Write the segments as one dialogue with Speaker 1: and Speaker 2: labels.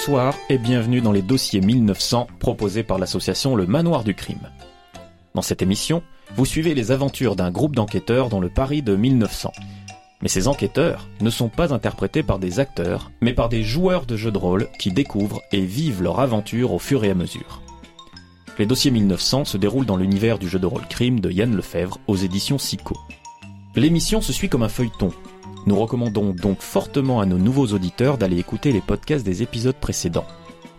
Speaker 1: Bonsoir et bienvenue dans les dossiers 1900 proposés par l'association Le Manoir du Crime. Dans cette émission, vous suivez les aventures d'un groupe d'enquêteurs dans le Paris de 1900. Mais ces enquêteurs ne sont pas interprétés par des acteurs, mais par des joueurs de jeux de rôle qui découvrent et vivent leur aventure au fur et à mesure. Les dossiers 1900 se déroulent dans l'univers du jeu de rôle crime de Yann Lefebvre aux éditions Sico. L'émission se suit comme un feuilleton. Nous recommandons donc fortement à nos nouveaux auditeurs d'aller écouter les podcasts des épisodes précédents.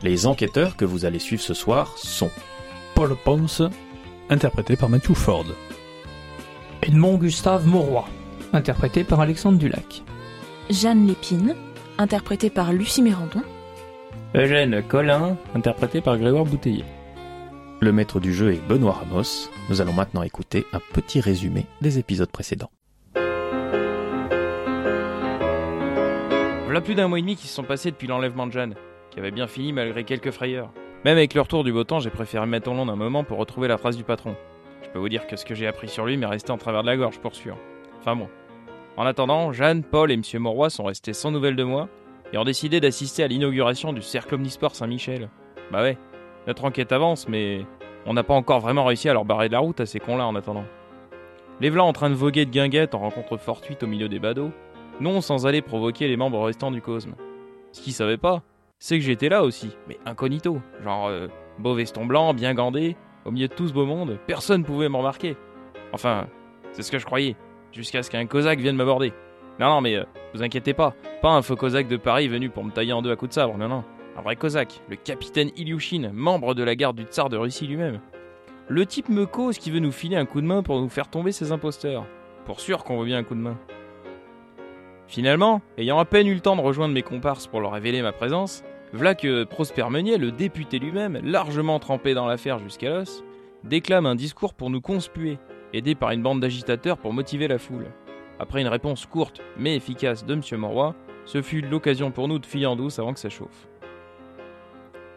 Speaker 1: Les enquêteurs que vous allez suivre ce soir sont
Speaker 2: Paul Ponce, interprété par Matthew Ford.
Speaker 3: Edmond Gustave Mauroy, interprété par Alexandre Dulac.
Speaker 4: Jeanne Lépine, interprétée par Lucie Mérandon.
Speaker 5: Eugène Collin, interprété par Grégoire Bouteiller.
Speaker 1: Le maître du jeu est Benoît Ramos. Nous allons maintenant écouter un petit résumé des épisodes précédents.
Speaker 5: Voilà plus d'un mois et demi qui se sont passés depuis l'enlèvement de Jeanne, qui avait bien fini malgré quelques frayeurs. Même avec le retour du beau temps, j'ai préféré mettre en long d'un moment pour retrouver la phrase du patron. Je peux vous dire que ce que j'ai appris sur lui m'est resté en travers de la gorge pour sûr. Enfin bon. En attendant, Jeanne, Paul et Monsieur Mauroy sont restés sans nouvelles de moi et ont décidé d'assister à l'inauguration du Cercle Omnisport Saint-Michel. Bah ouais, notre enquête avance, mais on n'a pas encore vraiment réussi à leur barrer de la route à ces cons-là en attendant. Les v'là en train de voguer de guinguettes en rencontre fortuite au milieu des badauds, non sans aller provoquer les membres restants du Cosme. Ce qu'ils savaient pas, c'est que j'étais là aussi, mais incognito. Genre, euh, beau veston blanc, bien gandé, au milieu de tout ce beau monde, personne pouvait me remarquer. Enfin, c'est ce que je croyais, jusqu'à ce qu'un cosaque vienne m'aborder. Non, non, mais euh, vous inquiétez pas, pas un faux cosaque de Paris venu pour me tailler en deux à coups de sabre, non, non. Un vrai cosaque, le capitaine Ilyushin, membre de la garde du tsar de Russie lui-même. Le type me cause qui veut nous filer un coup de main pour nous faire tomber ces imposteurs. Pour sûr qu'on veut bien un coup de main. Finalement, ayant à peine eu le temps de rejoindre mes comparses pour leur révéler ma présence, voilà que Prosper Meunier, le député lui-même, largement trempé dans l'affaire jusqu'à l'os, déclame un discours pour nous conspuer, aidé par une bande d'agitateurs pour motiver la foule. Après une réponse courte mais efficace de M. Moroy, ce fut l'occasion pour nous de filer en douce avant que ça chauffe.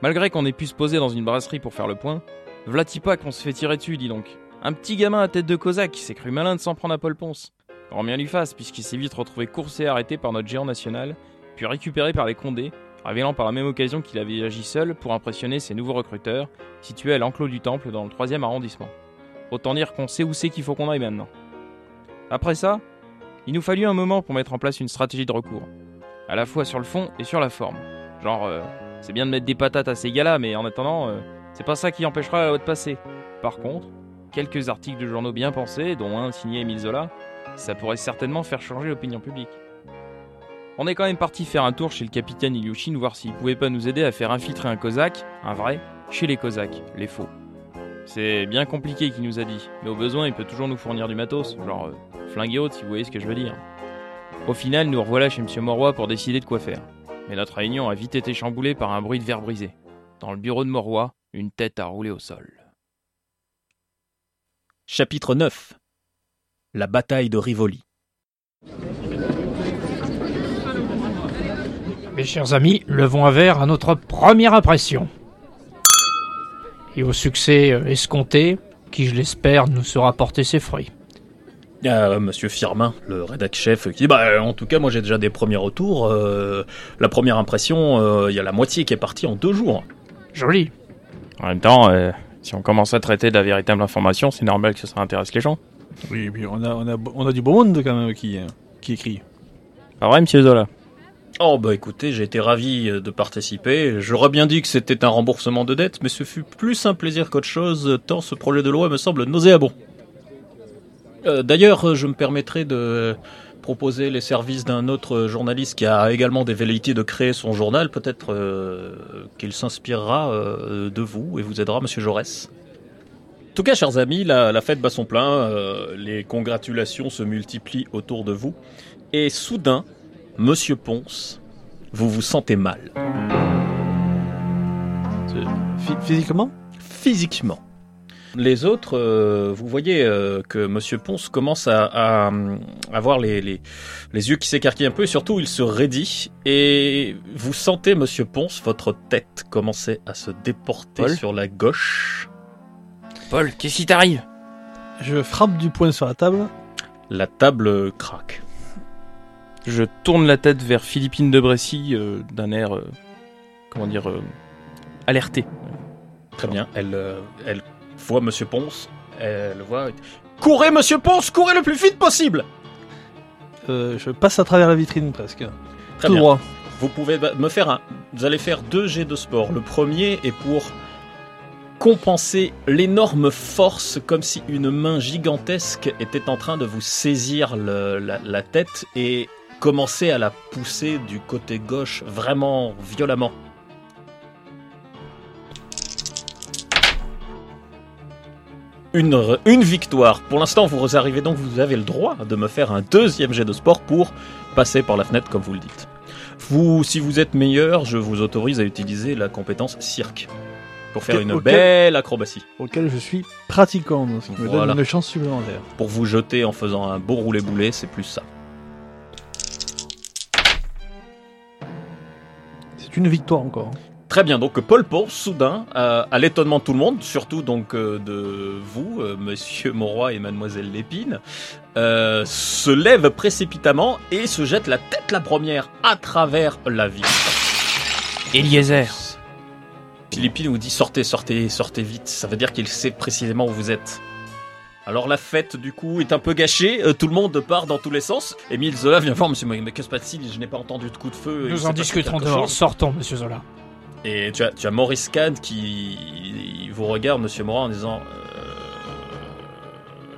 Speaker 5: Malgré qu'on ait pu se poser dans une brasserie pour faire le point, Vlatipa qu'on se fait tirer dessus, dis donc. Un petit gamin à tête de cosaque qui s'est cru malin de s'en prendre à Paul Ponce. Grand bien lui fasse, puisqu'il s'est vite retrouvé coursé et arrêté par notre géant national, puis récupéré par les Condés, révélant par la même occasion qu'il avait agi seul pour impressionner ses nouveaux recruteurs, situés à l'enclos du Temple dans le 3 arrondissement. Autant dire qu'on sait où c'est qu'il faut qu'on aille maintenant. Après ça, il nous fallut un moment pour mettre en place une stratégie de recours, à la fois sur le fond et sur la forme. Genre, euh, c'est bien de mettre des patates à ces gars-là, mais en attendant, euh, c'est pas ça qui empêchera la loi de passer. Par contre, quelques articles de journaux bien pensés, dont un signé Émile Zola, ça pourrait certainement faire changer l'opinion publique. On est quand même parti faire un tour chez le capitaine Ilyushin voir s'il pouvait pas nous aider à faire infiltrer un cosaque, un vrai, chez les cosaques, les faux. C'est bien compliqué qu'il nous a dit, mais au besoin il peut toujours nous fournir du matos, genre euh, flingue et autres si vous voyez ce que je veux dire. Au final, nous revoilà chez Monsieur Moroy pour décider de quoi faire. Mais notre réunion a vite été chamboulée par un bruit de verre brisé. Dans le bureau de Moroy, une tête a roulé au sol.
Speaker 1: Chapitre 9 La bataille de Rivoli.
Speaker 3: Mes chers amis, levons un verre à notre première impression. Et au succès euh, escompté, qui je l'espère nous sera porté ses fruits.
Speaker 1: Il y a euh, Monsieur Firmin, le rédac chef, qui dit bah euh, en tout cas moi j'ai déjà des premiers retours. euh, la première impression, euh, il y a la moitié qui est partie en deux jours.
Speaker 3: Joli.
Speaker 5: En même temps, euh, si on commence à traiter de la véritable information, c'est normal que ça intéresse les gens.
Speaker 2: Oui, et puis on a, on, a, on a du beau monde quand même qui, euh, qui écrit.
Speaker 5: Pas vrai, monsieur Zola?
Speaker 1: Oh bah écoutez, j'ai été ravi euh, de participer. J'aurais bien dit que c'était un remboursement de dette, mais ce fut plus un plaisir qu'autre chose, tant ce projet de loi me semble nauséabond. Euh, D'ailleurs, je me permettrai de proposer les services d'un autre journaliste qui a également des velléités de créer son journal. Peut-être euh, qu'il s'inspirera euh, de vous et vous aidera, Monsieur Jaurès. En tout cas, chers amis, la, la fête bat son plein, euh, les congratulations se multiplient autour de vous, et soudain, Monsieur Ponce, vous vous sentez mal,
Speaker 2: Phy- physiquement?
Speaker 1: Physiquement. Les autres, euh, vous voyez euh, que Monsieur Ponce commence à, à, hum, avoir les, les, les yeux qui s'écarquillent un peu, et surtout il se raidit, et vous sentez Monsieur Ponce, votre tête commencer à se déporter
Speaker 5: Paul?
Speaker 1: sur la gauche.
Speaker 5: Paul, qu'est-ce qui t'arrive?
Speaker 2: Je frappe du poing sur la table.
Speaker 1: La table craque.
Speaker 5: Je tourne la tête vers Philippine de Brécy euh, d'un air euh, comment dire, euh, alertée.
Speaker 1: Très bien. Elle, euh, elle voit Monsieur Ponce. Elle voit. Courez, Monsieur Ponce, courez le plus vite possible.
Speaker 2: Euh, je passe à travers la vitrine presque.
Speaker 1: Très
Speaker 2: Tout
Speaker 1: bien.
Speaker 2: droit.
Speaker 1: Vous pouvez ba- me faire un. Vous allez faire deux jets de sport. Le premier est pour compenser l'énorme force, comme si une main gigantesque était en train de vous saisir la tête et commencer à la pousser du côté gauche vraiment violemment. Une, une victoire. Pour l'instant, vous arrivez donc, vous avez le droit de me faire un deuxième jet de sport pour passer par la fenêtre, comme vous le dites. Vous, si vous êtes meilleur, je vous autorise à utiliser la compétence cirque pour faire une belle acrobatie.
Speaker 2: Auquel je suis pratiquant, donc ce qui me donne une chance supplémentaire.
Speaker 1: Pour vous jeter en faisant un beau roulé-boulet, c'est plus ça.
Speaker 2: C'est une victoire encore.
Speaker 1: Très bien, donc Paul Pau, soudain, euh, à l'étonnement de tout le monde, surtout donc euh, de vous, euh, Monsieur Mauroy et Mademoiselle Lépine, euh, se lève précipitamment et se jette la tête la première à travers la vitre.
Speaker 5: Eliezer.
Speaker 1: Philippine vous dit sortez, sortez, sortez vite. Ça veut dire qu'il sait précisément où vous êtes. Alors la fête du coup est un peu gâchée, euh, tout le monde part dans tous les sens. Émile Zola vient voir Monsieur Moïse, mais que se passe-t-il? Je n'ai pas entendu de coup de feu.
Speaker 3: Nous en discuterons dehors.
Speaker 1: chose.
Speaker 3: Sortons, monsieur Zola.
Speaker 1: Et tu as, tu as Maurice Kahn qui vous regarde, Monsieur Morin, en disant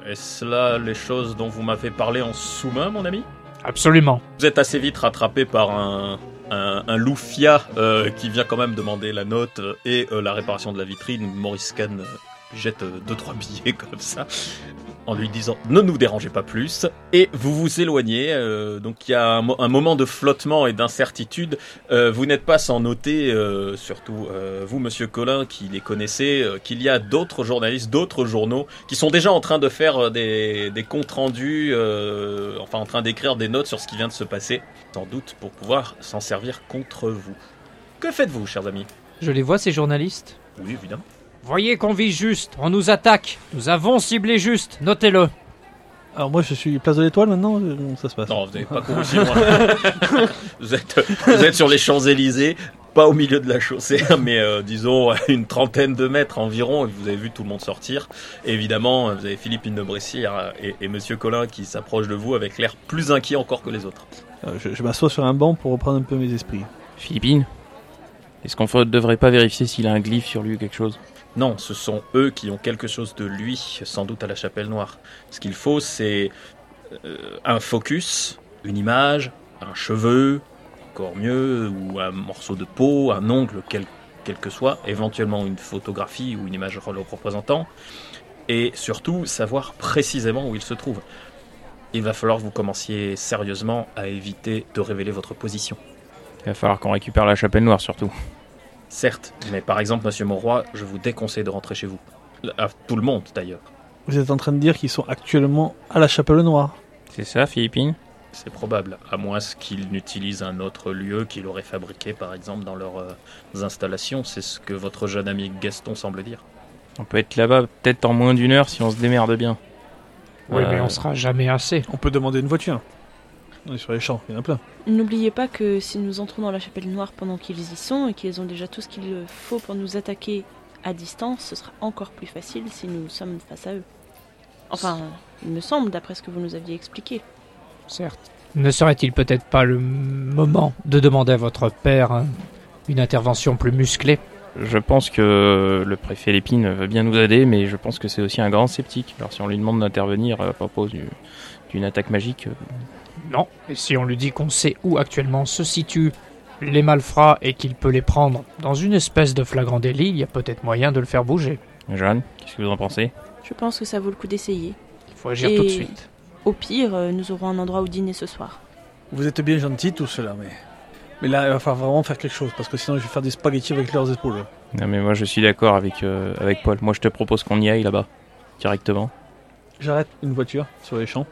Speaker 1: euh, Est-ce là les choses dont vous m'avez parlé en sous-main, mon ami?
Speaker 3: Absolument.
Speaker 1: Vous êtes assez vite rattrapé par un, un, un loufia euh, qui vient quand même demander la note et euh, la réparation de la vitrine. Maurice euh, jette euh, deux trois billets comme ça en lui disant ne nous dérangez pas plus. Et vous vous éloignez euh, donc il y a un, mo- un moment de flottement et d'incertitude. Euh, vous n'êtes pas sans noter euh, surtout vous monsieur Collin qui les connaissez qu'il y a d'autres journalistes d'autres journaux qui sont déjà en train de faire des, des comptes rendus enfin en train d'écrire des notes sur ce qui vient de se passer sans doute pour pouvoir s'en servir contre vous. Que faites-vous chers amis?
Speaker 3: Je les vois, ces journalistes?
Speaker 1: oui évidemment
Speaker 3: Voyez qu'on vise juste. On nous attaque. Nous avons ciblé juste. Notez-le.
Speaker 2: Alors moi je suis place de l'étoile maintenant, euh, comment ça se passe
Speaker 1: Non, vous n'avez pas couru si loin. vous, êtes, vous êtes sur les Champs-Élysées, pas au milieu de la chaussée, mais euh, disons à une trentaine de mètres environ, et vous avez vu tout le monde sortir. Et évidemment, vous avez Philippine de Bressière et, et Monsieur Collin qui s'approchent de vous avec l'air plus inquiet encore que les autres.
Speaker 2: Euh, Je, je m'assois sur un banc pour reprendre un peu mes esprits.
Speaker 5: Philippine Est-ce qu'on ne devrait pas vérifier s'il a un glyphe sur lui ou quelque chose?
Speaker 1: Non, ce sont eux qui ont quelque chose de lui, sans doute à la Chapelle Noire. Ce qu'il faut, c'est euh, un focus, une image, un cheveu, encore mieux, ou un morceau de peau, un ongle, quel, que soit, éventuellement une photographie ou une image représentant, et surtout savoir précisément où il se trouve. Il va falloir que vous commenciez sérieusement à éviter de révéler votre position.
Speaker 5: Il va falloir qu'on récupère la chapelle noire surtout.
Speaker 1: Certes, mais par exemple, Monsieur Monroy, je vous déconseille de rentrer chez vous. À tout le monde d'ailleurs.
Speaker 2: Vous êtes en train de dire qu'ils sont actuellement à la Chapelle Noire.
Speaker 5: C'est ça, Philippine?
Speaker 1: C'est probable, à moins qu'ils n'utilisent un autre lieu qu'ils auraient fabriqué, par exemple, dans leurs euh, installations. C'est ce que votre jeune ami Gaston semble dire.
Speaker 5: On peut être là-bas peut-être en moins d'une heure si on se démerde bien.
Speaker 3: Oui,
Speaker 5: Euh,
Speaker 3: mais on sera jamais assez.
Speaker 2: On peut demander une voiture. On est sur les champs, il y en a plein.
Speaker 4: N'oubliez pas que si nous entrons dans la chapelle noire pendant qu'ils y sont et qu'ils ont déjà tout ce qu'il faut pour nous attaquer à distance, ce sera encore plus facile si nous sommes face à eux. Enfin, il me semble, d'après ce que vous nous aviez expliqué.
Speaker 3: Certes. Ne serait-il peut-être pas le moment de demander à votre père une intervention plus musclée?
Speaker 5: Je pense que le préfet Lépine veut bien nous aider, mais je pense que c'est aussi un grand sceptique. Alors si on lui demande d'intervenir à propos du- d'une attaque magique,
Speaker 3: Non. Et si on lui dit qu'on sait où actuellement se situent les malfrats et qu'il peut les prendre dans une espèce de flagrant délit, il y a peut-être moyen de le faire bouger.
Speaker 5: Jeanne, qu'est-ce que vous en pensez?
Speaker 4: Je pense que ça vaut le coup d'essayer.
Speaker 3: Il faut agir
Speaker 4: Et-
Speaker 3: tout de suite.
Speaker 4: Au pire, euh, nous aurons un endroit où dîner ce soir.
Speaker 2: Vous êtes bien gentils tout cela, mais... Mais là, il va falloir vraiment faire quelque chose, parce que sinon je vais faire des spaghettis avec leurs épaules.
Speaker 5: Non mais moi je suis d'accord avec, euh, avec Paul. Moi je te propose qu'on y aille là-bas, directement.
Speaker 2: J'arrête une voiture sur les champs.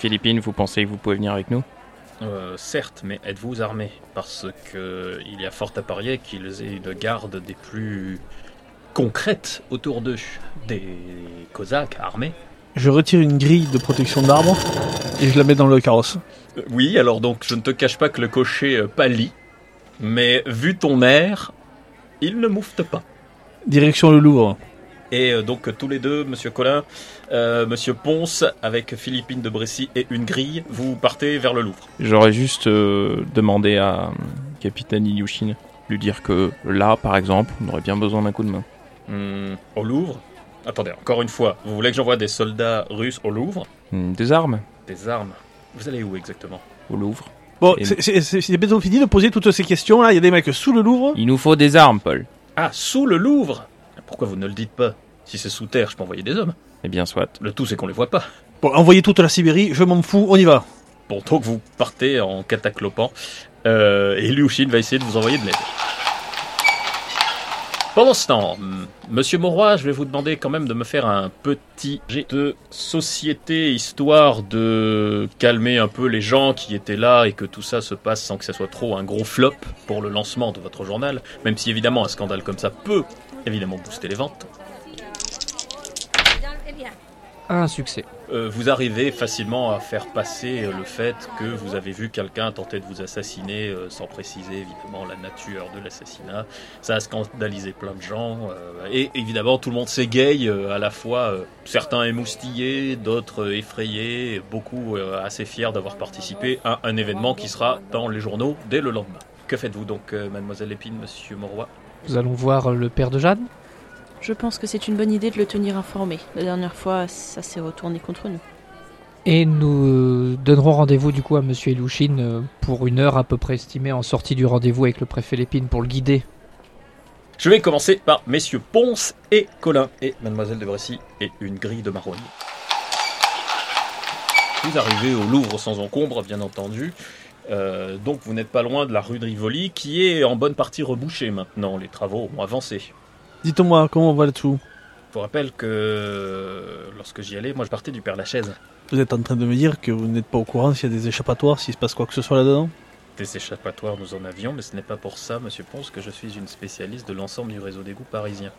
Speaker 5: Philippine, vous pensez que vous pouvez venir avec nous?
Speaker 1: Euh, certes, mais êtes-vous armé Parce que il y a fort à parier qu'ils aient une garde des plus concrètes autour d'eux. Des Cosaques armés.
Speaker 2: Je retire une grille de protection d'arbre et je la mets dans le carrosse.
Speaker 1: Euh, oui, alors donc je ne te cache pas que le cocher euh, pâlit Mais vu ton air, il ne moufte pas.
Speaker 2: Direction le Louvre.
Speaker 1: Et euh, donc tous les deux, Monsieur Collin, euh, Monsieur Ponce, avec Philippine de Brécy et une grille, vous partez vers le Louvre.
Speaker 5: J'aurais juste euh, demandé à euh, Capitaine Ilyushin lui dire que là, par exemple, on aurait bien besoin d'un coup de main.
Speaker 1: Hmm, au Louvre? Attendez, encore une fois, vous voulez que j'envoie des soldats russes au Louvre?
Speaker 5: Hmm, Des armes
Speaker 1: Des armes Vous allez où exactement?
Speaker 5: Au Louvre.
Speaker 2: Bon,
Speaker 5: Et-
Speaker 2: c'est bientôt fini de poser toutes ces questions là. Il y a des mecs sous le Louvre.
Speaker 5: Il nous faut des armes, Paul.
Speaker 1: Ah, sous le Louvre? Pourquoi vous ne le dites pas Si c'est sous terre, je peux envoyer des hommes.
Speaker 5: Eh bien, soit.
Speaker 1: Le tout, c'est qu'on les voit pas.
Speaker 2: Bon, envoyez toute la Sibérie. Je m'en fous. On y va.
Speaker 1: Bon, donc vous partez en cataclopant. Euh, et Liu va essayer de vous envoyer de l'aide. Pendant ce temps, hmm, Monsieur Mauroy, je vais vous demander quand même de me faire un petit jet de société, histoire de calmer un peu les gens qui étaient là et que tout ça se passe sans que ça soit trop un gros flop pour le lancement de votre journal, même si évidemment un scandale comme ça peut évidemment booster les ventes.
Speaker 3: Un succès.
Speaker 1: Euh, vous arrivez facilement à faire passer euh, le fait que vous avez vu quelqu'un tenter de vous assassiner euh, sans préciser évidemment la nature de l'assassinat. Ça a scandalisé plein de gens euh, et évidemment tout le monde s'égaye à la fois certains émoustillés, d'autres effrayés, beaucoup assez fiers d'avoir participé à un événement qui sera dans les journaux dès le lendemain. Que faites-vous donc, mademoiselle Épine, monsieur Mauroy?
Speaker 3: Nous allons voir le père de Jeanne.
Speaker 4: Je pense que c'est une bonne idée de le tenir informé. La dernière fois, ça s'est retourné contre nous.
Speaker 3: Et nous donnerons rendez-vous du coup à Monsieur Ilouchine euh, pour une heure à peu près estimée en sortie du rendez-vous avec le préfet Lépine pour le guider.
Speaker 1: Je vais commencer par messieurs Ponce et Colin et mademoiselle de Brécy et une grille de marronnier. Vous arrivez au Louvre sans encombre, bien entendu. Euh, donc vous n'êtes pas loin de la rue de Rivoli qui est en bonne partie rebouchée maintenant. Les travaux ont avancé.
Speaker 2: Dites-moi comment on va là-dessous.
Speaker 1: Je vous rappelle que lorsque j'y allais, moi je partais du Père Lachaise.
Speaker 2: Vous êtes en train de me dire que vous n'êtes pas au courant s'il y a des échappatoires, s'il se passe quoi que ce soit là-dedans?
Speaker 1: Des échappatoires nous en avions, mais ce n'est pas pour ça, monsieur Ponce, que je suis une spécialiste de l'ensemble du réseau d'égout parisien.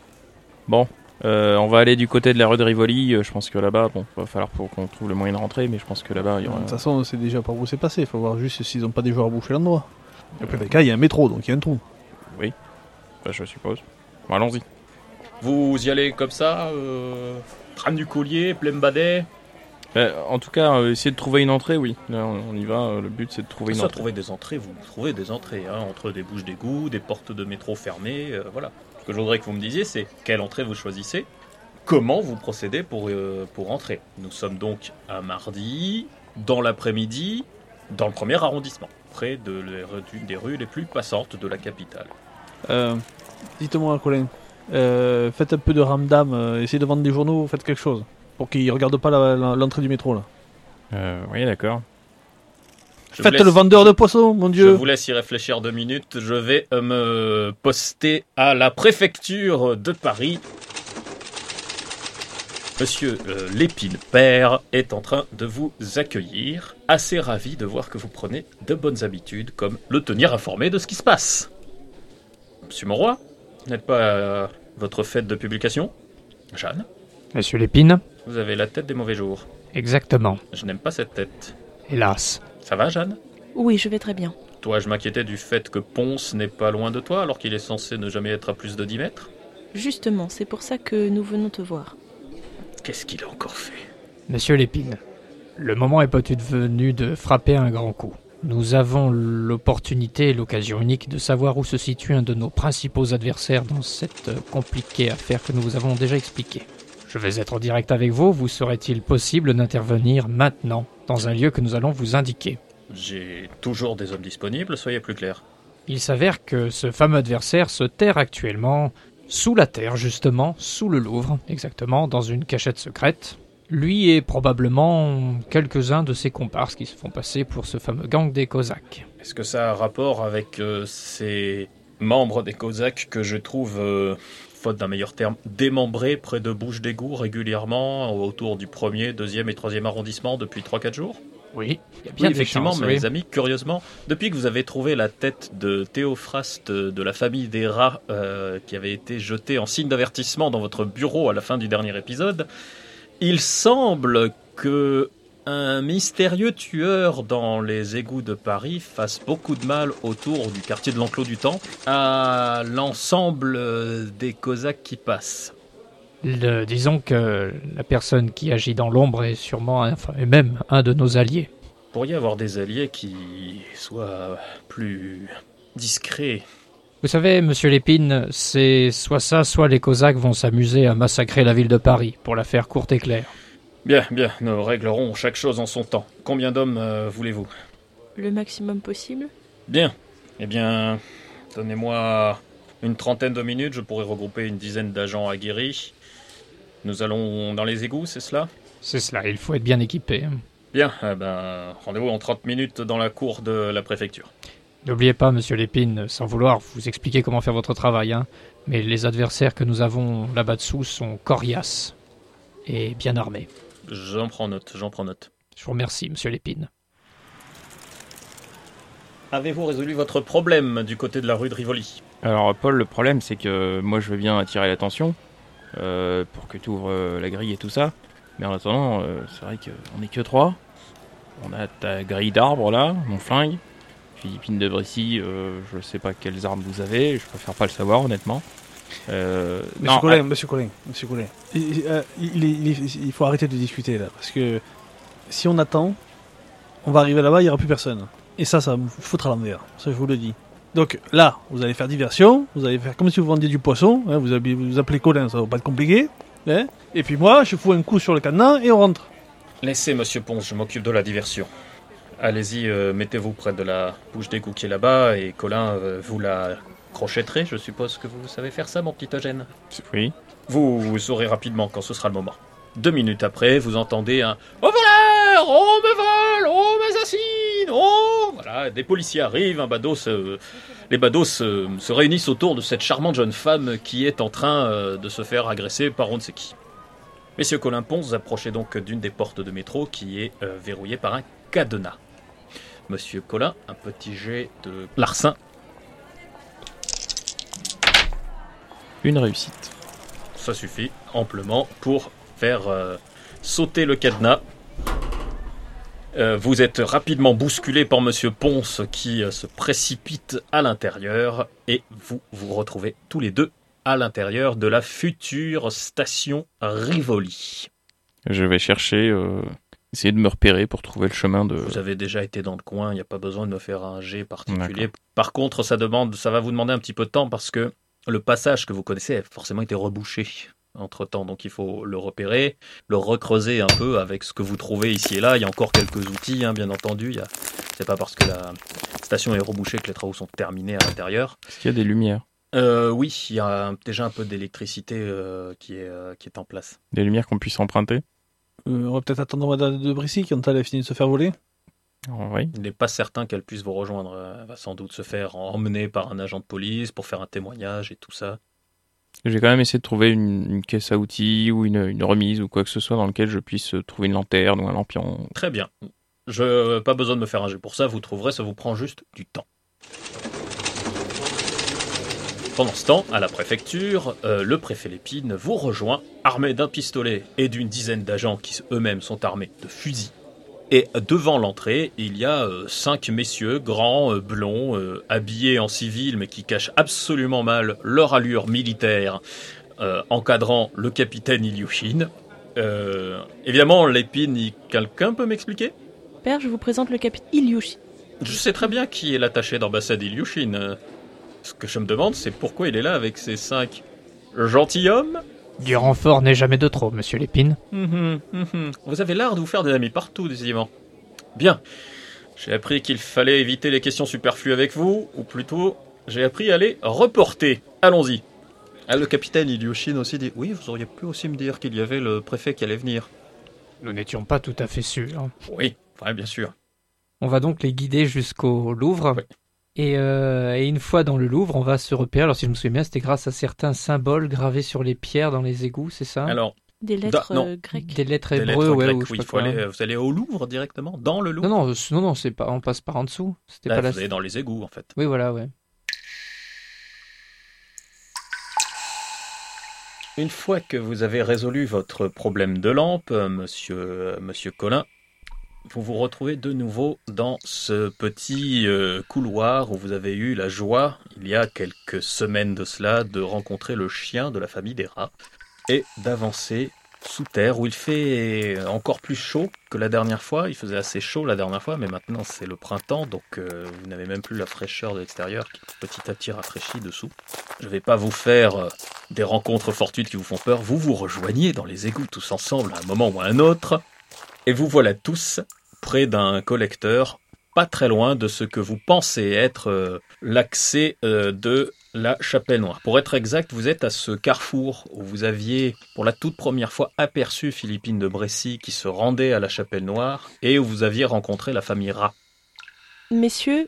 Speaker 5: Bon, euh, on va aller du côté de la rue de Rivoli. euh, Je pense que là-bas, bon, va falloir pour qu'on trouve le moyen de rentrer, mais je pense que là-bas, il y
Speaker 2: De
Speaker 5: aura.
Speaker 2: toute façon, on sait déjà par où c'est passé. Il faut voir juste s'ils n'ont pas déjà rebouché l'endroit. Et puis, dans les cas, il y a un métro, donc il y a un trou.
Speaker 5: Bah, je suppose. Bon, allons-y.
Speaker 1: Vous y allez comme ça, euh, crâne du collier, plein badet
Speaker 5: Bah, en tout cas, euh, essayer de trouver une entrée, oui. Là, on, on y va. euh, le but, c'est de trouver une
Speaker 1: ça,
Speaker 5: entrée.
Speaker 1: trouver des entrées, vous trouvez des entrées, hein, entre des bouches d'égout, des portes de métro fermées, euh, voilà. Ce que je voudrais que vous me disiez, c'est quelle entrée vous choisissez, comment vous procédez pour, euh, pour entrer. Nous sommes donc un mardi, dans l'après-midi, dans le premier arrondissement, près de d'une des rues les plus passantes de la capitale.
Speaker 2: Euh, Dites-moi, Colin. euh, faites un peu de ramdam. euh, essayez de vendre des journaux. Faites quelque chose. Pour qu'ils ne regardent pas l'entrée du métro, là.
Speaker 5: Euh, oui, d'accord.
Speaker 1: Je vous
Speaker 2: Faites
Speaker 1: laisse-
Speaker 2: le vendeur de poissons, mon
Speaker 1: Je
Speaker 2: dieu.
Speaker 1: vous laisse y réfléchir deux minutes. Je vais euh, me poster à la préfecture de Paris. Monsieur euh, Lépine Père est en train de vous accueillir. Assez ravi de voir que vous prenez de bonnes habitudes, comme le tenir informé de ce qui se passe. Monsieur Monroy, n'êtes pas à votre fête de publication? Jeanne,
Speaker 3: Monsieur Lépine?
Speaker 1: Vous avez la tête des mauvais jours.
Speaker 3: Exactement.
Speaker 1: Je n'aime pas cette tête.
Speaker 3: Hélas.
Speaker 1: Ça va, Jeanne?
Speaker 4: Oui, je vais très bien.
Speaker 1: Toi, je m'inquiétais du fait que Ponce n'est pas loin de toi, alors qu'il est censé ne jamais être à plus de 10 mètres.
Speaker 4: Justement, c'est pour ça que nous venons te voir.
Speaker 1: Qu'est-ce qu'il a encore fait?
Speaker 3: Monsieur Lépine, le moment est peut-être venu de frapper un grand coup. Nous avons l'opportunité et l'occasion unique de savoir où se situe un de nos principaux adversaires dans cette compliquée affaire que nous vous avons déjà expliquée. Je vais être en direct avec vous, vous serait-il possible d'intervenir maintenant dans un lieu que nous allons vous indiquer?
Speaker 1: J'ai toujours des hommes disponibles, soyez plus clair.
Speaker 3: Il s'avère que ce fameux adversaire se terre actuellement sous la terre, justement, sous le Louvre, exactement, dans une cachette secrète. Lui et probablement quelques-uns de ses comparses qui se font passer pour ce fameux gang des Cosaques.
Speaker 1: Est-ce que ça a un rapport avec euh, ces membres des Cosaques que je trouve, euh, faute d'un meilleur terme, démembrés près de bouches d'égout régulièrement autour du premier, deuxième et troisième arrondissement depuis 3-4 jours
Speaker 3: Oui, il y a
Speaker 1: Oui,
Speaker 3: bien
Speaker 1: effectivement,
Speaker 3: chances,
Speaker 1: mes
Speaker 3: oui.
Speaker 1: amis, curieusement, depuis que vous avez trouvé la tête de Théophraste de la famille des rats euh, qui avait été jetée en signe d'avertissement dans votre bureau à la fin du dernier épisode, il semble que Un mystérieux tueur dans les égouts de Paris fasse beaucoup de mal autour du quartier de l'enclos du Temple à l'ensemble des Cosaques qui passent.
Speaker 3: Le- disons que la personne qui agit dans l'ombre est sûrement, un- enfin, est même un de nos alliés.
Speaker 1: Pourriez avoir des alliés qui soient plus discrets.
Speaker 3: Vous savez, monsieur Lépine, c'est soit ça, soit les Cosaques vont s'amuser à massacrer la ville de Paris, pour la faire courte et claire.
Speaker 1: Bien, bien, nous réglerons chaque chose en son temps. Combien d'hommes euh, voulez-vous?
Speaker 4: Le maximum possible.
Speaker 1: Bien. Eh bien, donnez-moi une trentaine de minutes, je pourrai regrouper une dizaine d'agents aguerris. Nous allons dans les égouts, c'est cela?
Speaker 3: C'est cela, il faut être bien équipé.
Speaker 1: Bien, eh ben, rendez-vous en 30 minutes dans la cour de la préfecture.
Speaker 3: N'oubliez pas, monsieur Lépine, sans vouloir vous expliquer comment faire votre travail, hein, mais les adversaires que nous avons là-bas dessous sont coriaces et bien armés.
Speaker 1: J'en prends note, j'en prends note.
Speaker 3: Je vous remercie, monsieur Lépine.
Speaker 1: Avez-vous résolu votre problème du côté de la rue de Rivoli?
Speaker 5: Alors, Paul, le problème, c'est que moi, je veux bien attirer l'attention euh, pour que tu ouvres la grille et tout ça. Mais en attendant, euh, c'est vrai qu'on est que trois. On a ta grille d'arbre là, mon flingue. Philippine de Brissy, euh, je sais pas quelles armes vous avez, je préfère pas le savoir honnêtement. Euh,
Speaker 2: Monsieur
Speaker 5: non,
Speaker 2: Collin, monsieur Collin, monsieur Collin. Il, euh, il est- il est- il faut arrêter de discuter là, parce que si on attend, on va arriver là-bas, il n'y aura plus personne. Et ça, ça va foutre à l'envers. Ça, je vous le dis. Donc là, vous allez faire diversion, vous allez faire comme si vous vendiez du poisson, hein, vous, appelez, vous appelez Colin, ça va pas être compliqué. hein. et puis moi, je fous un coup sur le cadenas et on rentre.
Speaker 1: Laissez Monsieur Ponce, je m'occupe de la diversion. Allez-y, euh, mettez-vous près de la bouche d'égout qui est là-bas et Colin, euh, vous la crochetterez. Je suppose que vous savez faire ça, mon petit Eugène.
Speaker 5: Oui.
Speaker 1: Vous, vous saurez rapidement quand ce sera le moment. Deux minutes après, vous entendez un « Au voleur On me vole On m'assassine Oh !» Voilà, des policiers arrivent, un badaud se- les badauds se, se réunissent autour de cette charmante jeune femme qui est en train euh, de se faire agresser par on ne sait qui. Messieurs Colin Ponce, vous approchez donc d'une des portes de métro qui est euh, verrouillée par un cadenas. Monsieur Colin, un petit jet de larcin.
Speaker 5: Une réussite.
Speaker 1: Ça suffit amplement pour faire euh, sauter le cadenas. Euh, vous êtes rapidement bousculé par Monsieur Ponce qui euh, se précipite à l'intérieur et vous vous retrouvez tous les deux à l'intérieur de la future station Rivoli.
Speaker 5: Je vais chercher, euh, essayer de me repérer pour trouver le chemin de.
Speaker 1: Vous avez déjà été dans le coin, il n'y a pas besoin de me faire un jet particulier. Par contre, ça demande, ça va vous demander un petit peu de temps parce que le passage que vous connaissez a forcément été rebouché entre temps, donc il faut le repérer, le recreuser un peu avec ce que vous trouvez ici et là. Il y a encore quelques outils, hein, bien entendu. Il y a... C'est pas parce que la station est rebouchée que les travaux sont terminés à l'intérieur.
Speaker 5: Est-ce qu'il y a des lumières?
Speaker 1: Euh, oui, il y a un- déjà un peu d'électricité euh, qui, est, euh, qui est en place.
Speaker 5: Des lumières qu'on puisse emprunter?
Speaker 2: Euh, on va peut-être attendre Madame de Brissy quand elle a fini de se faire voler.
Speaker 5: Oui.
Speaker 1: Il n'est pas certain qu'elle puisse vous rejoindre. Elle va sans doute se faire emmener par un agent de police pour faire un témoignage et tout ça.
Speaker 5: Je vais quand même essayer de trouver une, une caisse à outils ou une, une remise ou quoi que ce soit dans lequel je puisse trouver une lanterne ou un lampion.
Speaker 1: Très bien. Je pas besoin de me faire un jet pour ça, vous trouverez, ça vous prend juste du temps. Pendant ce temps, à la préfecture, euh, le préfet Lépine vous rejoint, armé d'un pistolet et d'une dizaine d'agents qui eux-mêmes sont armés de fusils. Et devant l'entrée, il y a euh, cinq messieurs, grands, euh, blonds, euh, habillés en civil, mais qui cachent absolument mal leur allure militaire, encadrant le capitaine Ilyushin. Évidemment, Lépine, quelqu'un peut m'expliquer?
Speaker 4: Père, je vous présente le capitaine Ilyushin.
Speaker 1: je sais très bien qui est l'attaché d'ambassade Ilyushin. Ce que je me demande, c'est pourquoi il est là avec ces cinq gentilshommes?
Speaker 3: Du renfort n'est jamais de trop, monsieur Lépine.
Speaker 1: Mhm, mhm. Vous avez l'art de vous faire des amis partout, décidément. Bien. J'ai appris qu'il fallait éviter les questions superflues avec vous, ou plutôt, j'ai appris à les reporter. Allons-y. Ah, le capitaine Ilyushin aussi dit Oui, vous auriez pu aussi me dire qu'il y avait le préfet qui allait venir.
Speaker 3: Nous n'étions pas tout à fait sûrs.
Speaker 1: Oui, ouais, bien sûr.
Speaker 3: On va donc les guider jusqu'au Louvre.
Speaker 1: Oui.
Speaker 3: Et, euh, et une fois dans le Louvre, on va se repérer. Alors, si je me souviens bien, c'était grâce à certains symboles gravés sur les pierres dans les égouts, c'est ça?
Speaker 1: Alors,
Speaker 4: Des lettres euh, grecques.
Speaker 3: Des lettres hébreux, ouais,
Speaker 1: grecques, oui, il faut aller- vous allez au Louvre directement Dans le Louvre
Speaker 3: Non, non, euh, non, non, c'est pas, on passe par en dessous. C'était
Speaker 1: Là,
Speaker 3: pas
Speaker 1: vous
Speaker 3: la.
Speaker 1: allez dans les égouts, en fait.
Speaker 3: Oui, voilà, ouais.
Speaker 1: Une fois que vous avez résolu votre problème de lampe, euh, monsieur, euh, monsieur Colin, vous vous retrouvez de nouveau dans ce petit euh, couloir où vous avez eu la joie, il y a quelques semaines de cela, de rencontrer le chien de la famille des rats et d'avancer sous terre où il fait encore plus chaud que la dernière fois. Il faisait assez chaud la dernière fois, mais maintenant c'est le printemps, donc euh, vous n'avez même plus la fraîcheur de l'extérieur qui petit à petit rafraîchit dessous. Je ne vais pas vous faire euh, des rencontres fortuites qui vous font peur. Vous vous rejoignez dans les égouts tous ensemble à un moment ou à un autre, et vous voilà tous près d'un collecteur pas très loin de ce que vous pensez être euh, l'accès euh, de la Chapelle Noire. Pour être exact, vous êtes à ce carrefour où vous aviez pour la toute première fois aperçu Philippine de Brécy qui se rendait à la Chapelle Noire et où vous aviez rencontré la famille Rat.
Speaker 4: Messieurs,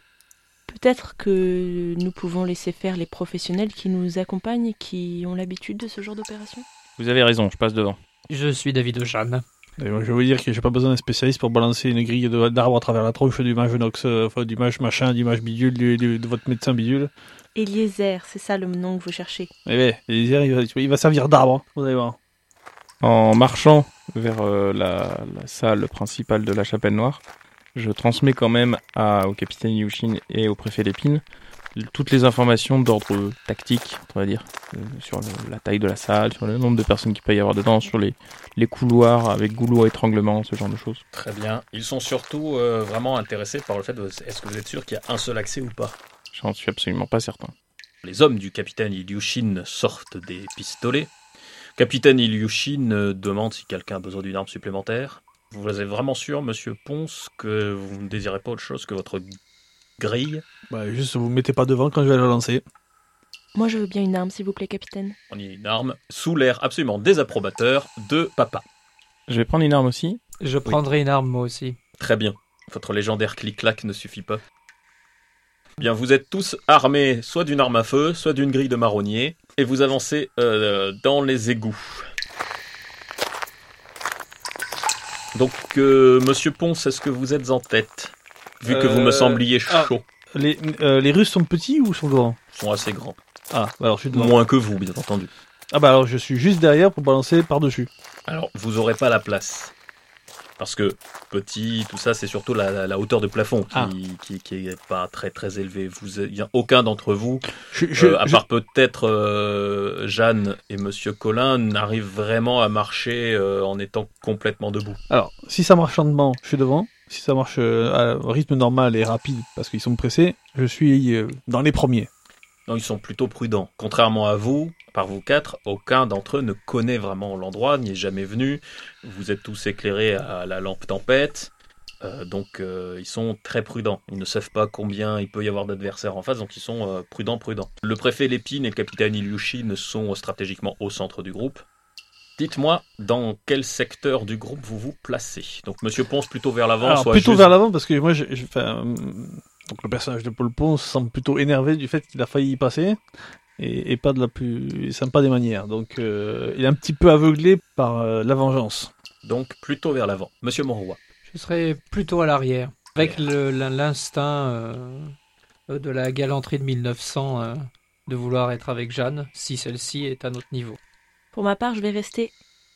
Speaker 4: peut-être que nous pouvons laisser faire les professionnels qui nous accompagnent et qui ont l'habitude de ce genre d'opération?
Speaker 5: Vous avez raison, je passe devant.
Speaker 3: Je suis David Ojan.
Speaker 2: Et moi, je veux vous dire que j'ai pas besoin d'un spécialiste pour balancer une grille d'arbre à travers la tronche du mage Nox, euh, enfin, du mage machin, du mage bidule, du- du- de votre médecin bidule.
Speaker 4: Eliezer, c'est ça le nom que vous cherchez.
Speaker 2: Eh ben, Eliezer, il va, il va servir d'arbre, hein, vous allez voir.
Speaker 5: En marchant vers euh, la, la salle principale de la Chapelle Noire, je transmets quand même à, au capitaine Yushin et au préfet Lépine toutes les informations d'ordre tactique, on va dire, euh, sur le- la taille de la salle, sur le nombre de personnes qu'il peut y avoir dedans, sur les, les couloirs avec goulot étranglement, ce genre de choses.
Speaker 1: Très bien. Ils sont surtout euh, vraiment intéressés par le fait de est-ce que vous êtes sûr qu'il y a un seul accès ou pas?
Speaker 5: J'en suis absolument pas certain.
Speaker 1: Les hommes du capitaine Ilyushin sortent des pistolets. Capitaine Ilyushin euh, demande si quelqu'un a besoin d'une arme supplémentaire. Vous êtes vraiment sûr, monsieur Ponce, que vous ne désirez pas autre chose que votre grille
Speaker 2: Bah, juste, vous mettez pas devant quand je vais la lancer.
Speaker 4: Moi, je veux bien une arme, s'il vous plaît, capitaine.
Speaker 1: On y a une arme sous l'air absolument désapprobateur de papa.
Speaker 5: Je vais prendre une arme aussi.
Speaker 3: Je prendrai une arme moi aussi.
Speaker 1: Très bien. Votre légendaire clic-clac ne suffit pas. Bien, vous êtes tous armés soit d'une arme à feu, soit d'une grille de marronnier, et vous avancez euh, dans les égouts. Donc, euh, Monsieur Ponce, est-ce que vous êtes en tête? Vu que vous me
Speaker 2: Euh,
Speaker 1: sembliez
Speaker 2: ah.
Speaker 1: chaud.
Speaker 2: Les, euh, les Russes sont petits ou sont grands
Speaker 1: Ils sont assez grands.
Speaker 2: Ah, bah alors je suis devant.
Speaker 1: Moins que vous, bien entendu.
Speaker 2: Ah bah alors je suis juste derrière pour balancer par-dessus.
Speaker 1: Alors, vous aurez pas la place. Parce que petit, tout ça, c'est surtout la, la- la hauteur de plafond qui,
Speaker 2: Ah.
Speaker 1: qui, qui est pas très très élevée. Vous, il y a aucun d'entre vous
Speaker 2: Je, je-
Speaker 1: Euh, à
Speaker 2: je-
Speaker 1: part peut-être euh, Jeanne et Monsieur Colin, n'arrivent vraiment à marcher euh, en étant complètement debout.
Speaker 2: Alors, si ça marche lentement, je suis devant. Si ça marche euh, à rythme normal et rapide, parce qu'ils sont pressés, je suis euh, dans les premiers.
Speaker 1: Non, ils sont plutôt prudents. Contrairement à vous, par vous quatre, aucun d'entre eux ne connaît vraiment l'endroit, n'y est jamais venu. Vous êtes tous éclairés à la lampe tempête. Euh, donc ils sont très prudents. Ils ne savent pas combien il peut y avoir d'adversaires en face, donc ils sont prudents, prudents. Le préfet Lépine et le capitaine Ilyushin sont stratégiquement au centre du groupe. Dites-moi dans quel secteur du groupe vous vous placez. Donc Monsieur Ponce plutôt vers l'avant, soit
Speaker 2: plutôt
Speaker 1: juste-
Speaker 2: vers l'avant, parce que moi, je, je- enfin, euh, donc le personnage de Paul Ponce semble plutôt énervé du fait qu'il a failli y passer, et, et pas de la plus sympa des manières. Donc, euh, il est un petit peu aveuglé par euh, la vengeance.
Speaker 1: donc plutôt vers l'avant. Monsieur Monroy.
Speaker 3: Je serai plutôt à l'arrière. Avec l'instinct euh, de la galanterie de 1900 euh, de vouloir être avec Jeanne, si celle-ci est à notre niveau.
Speaker 4: Pour ma part, je vais rester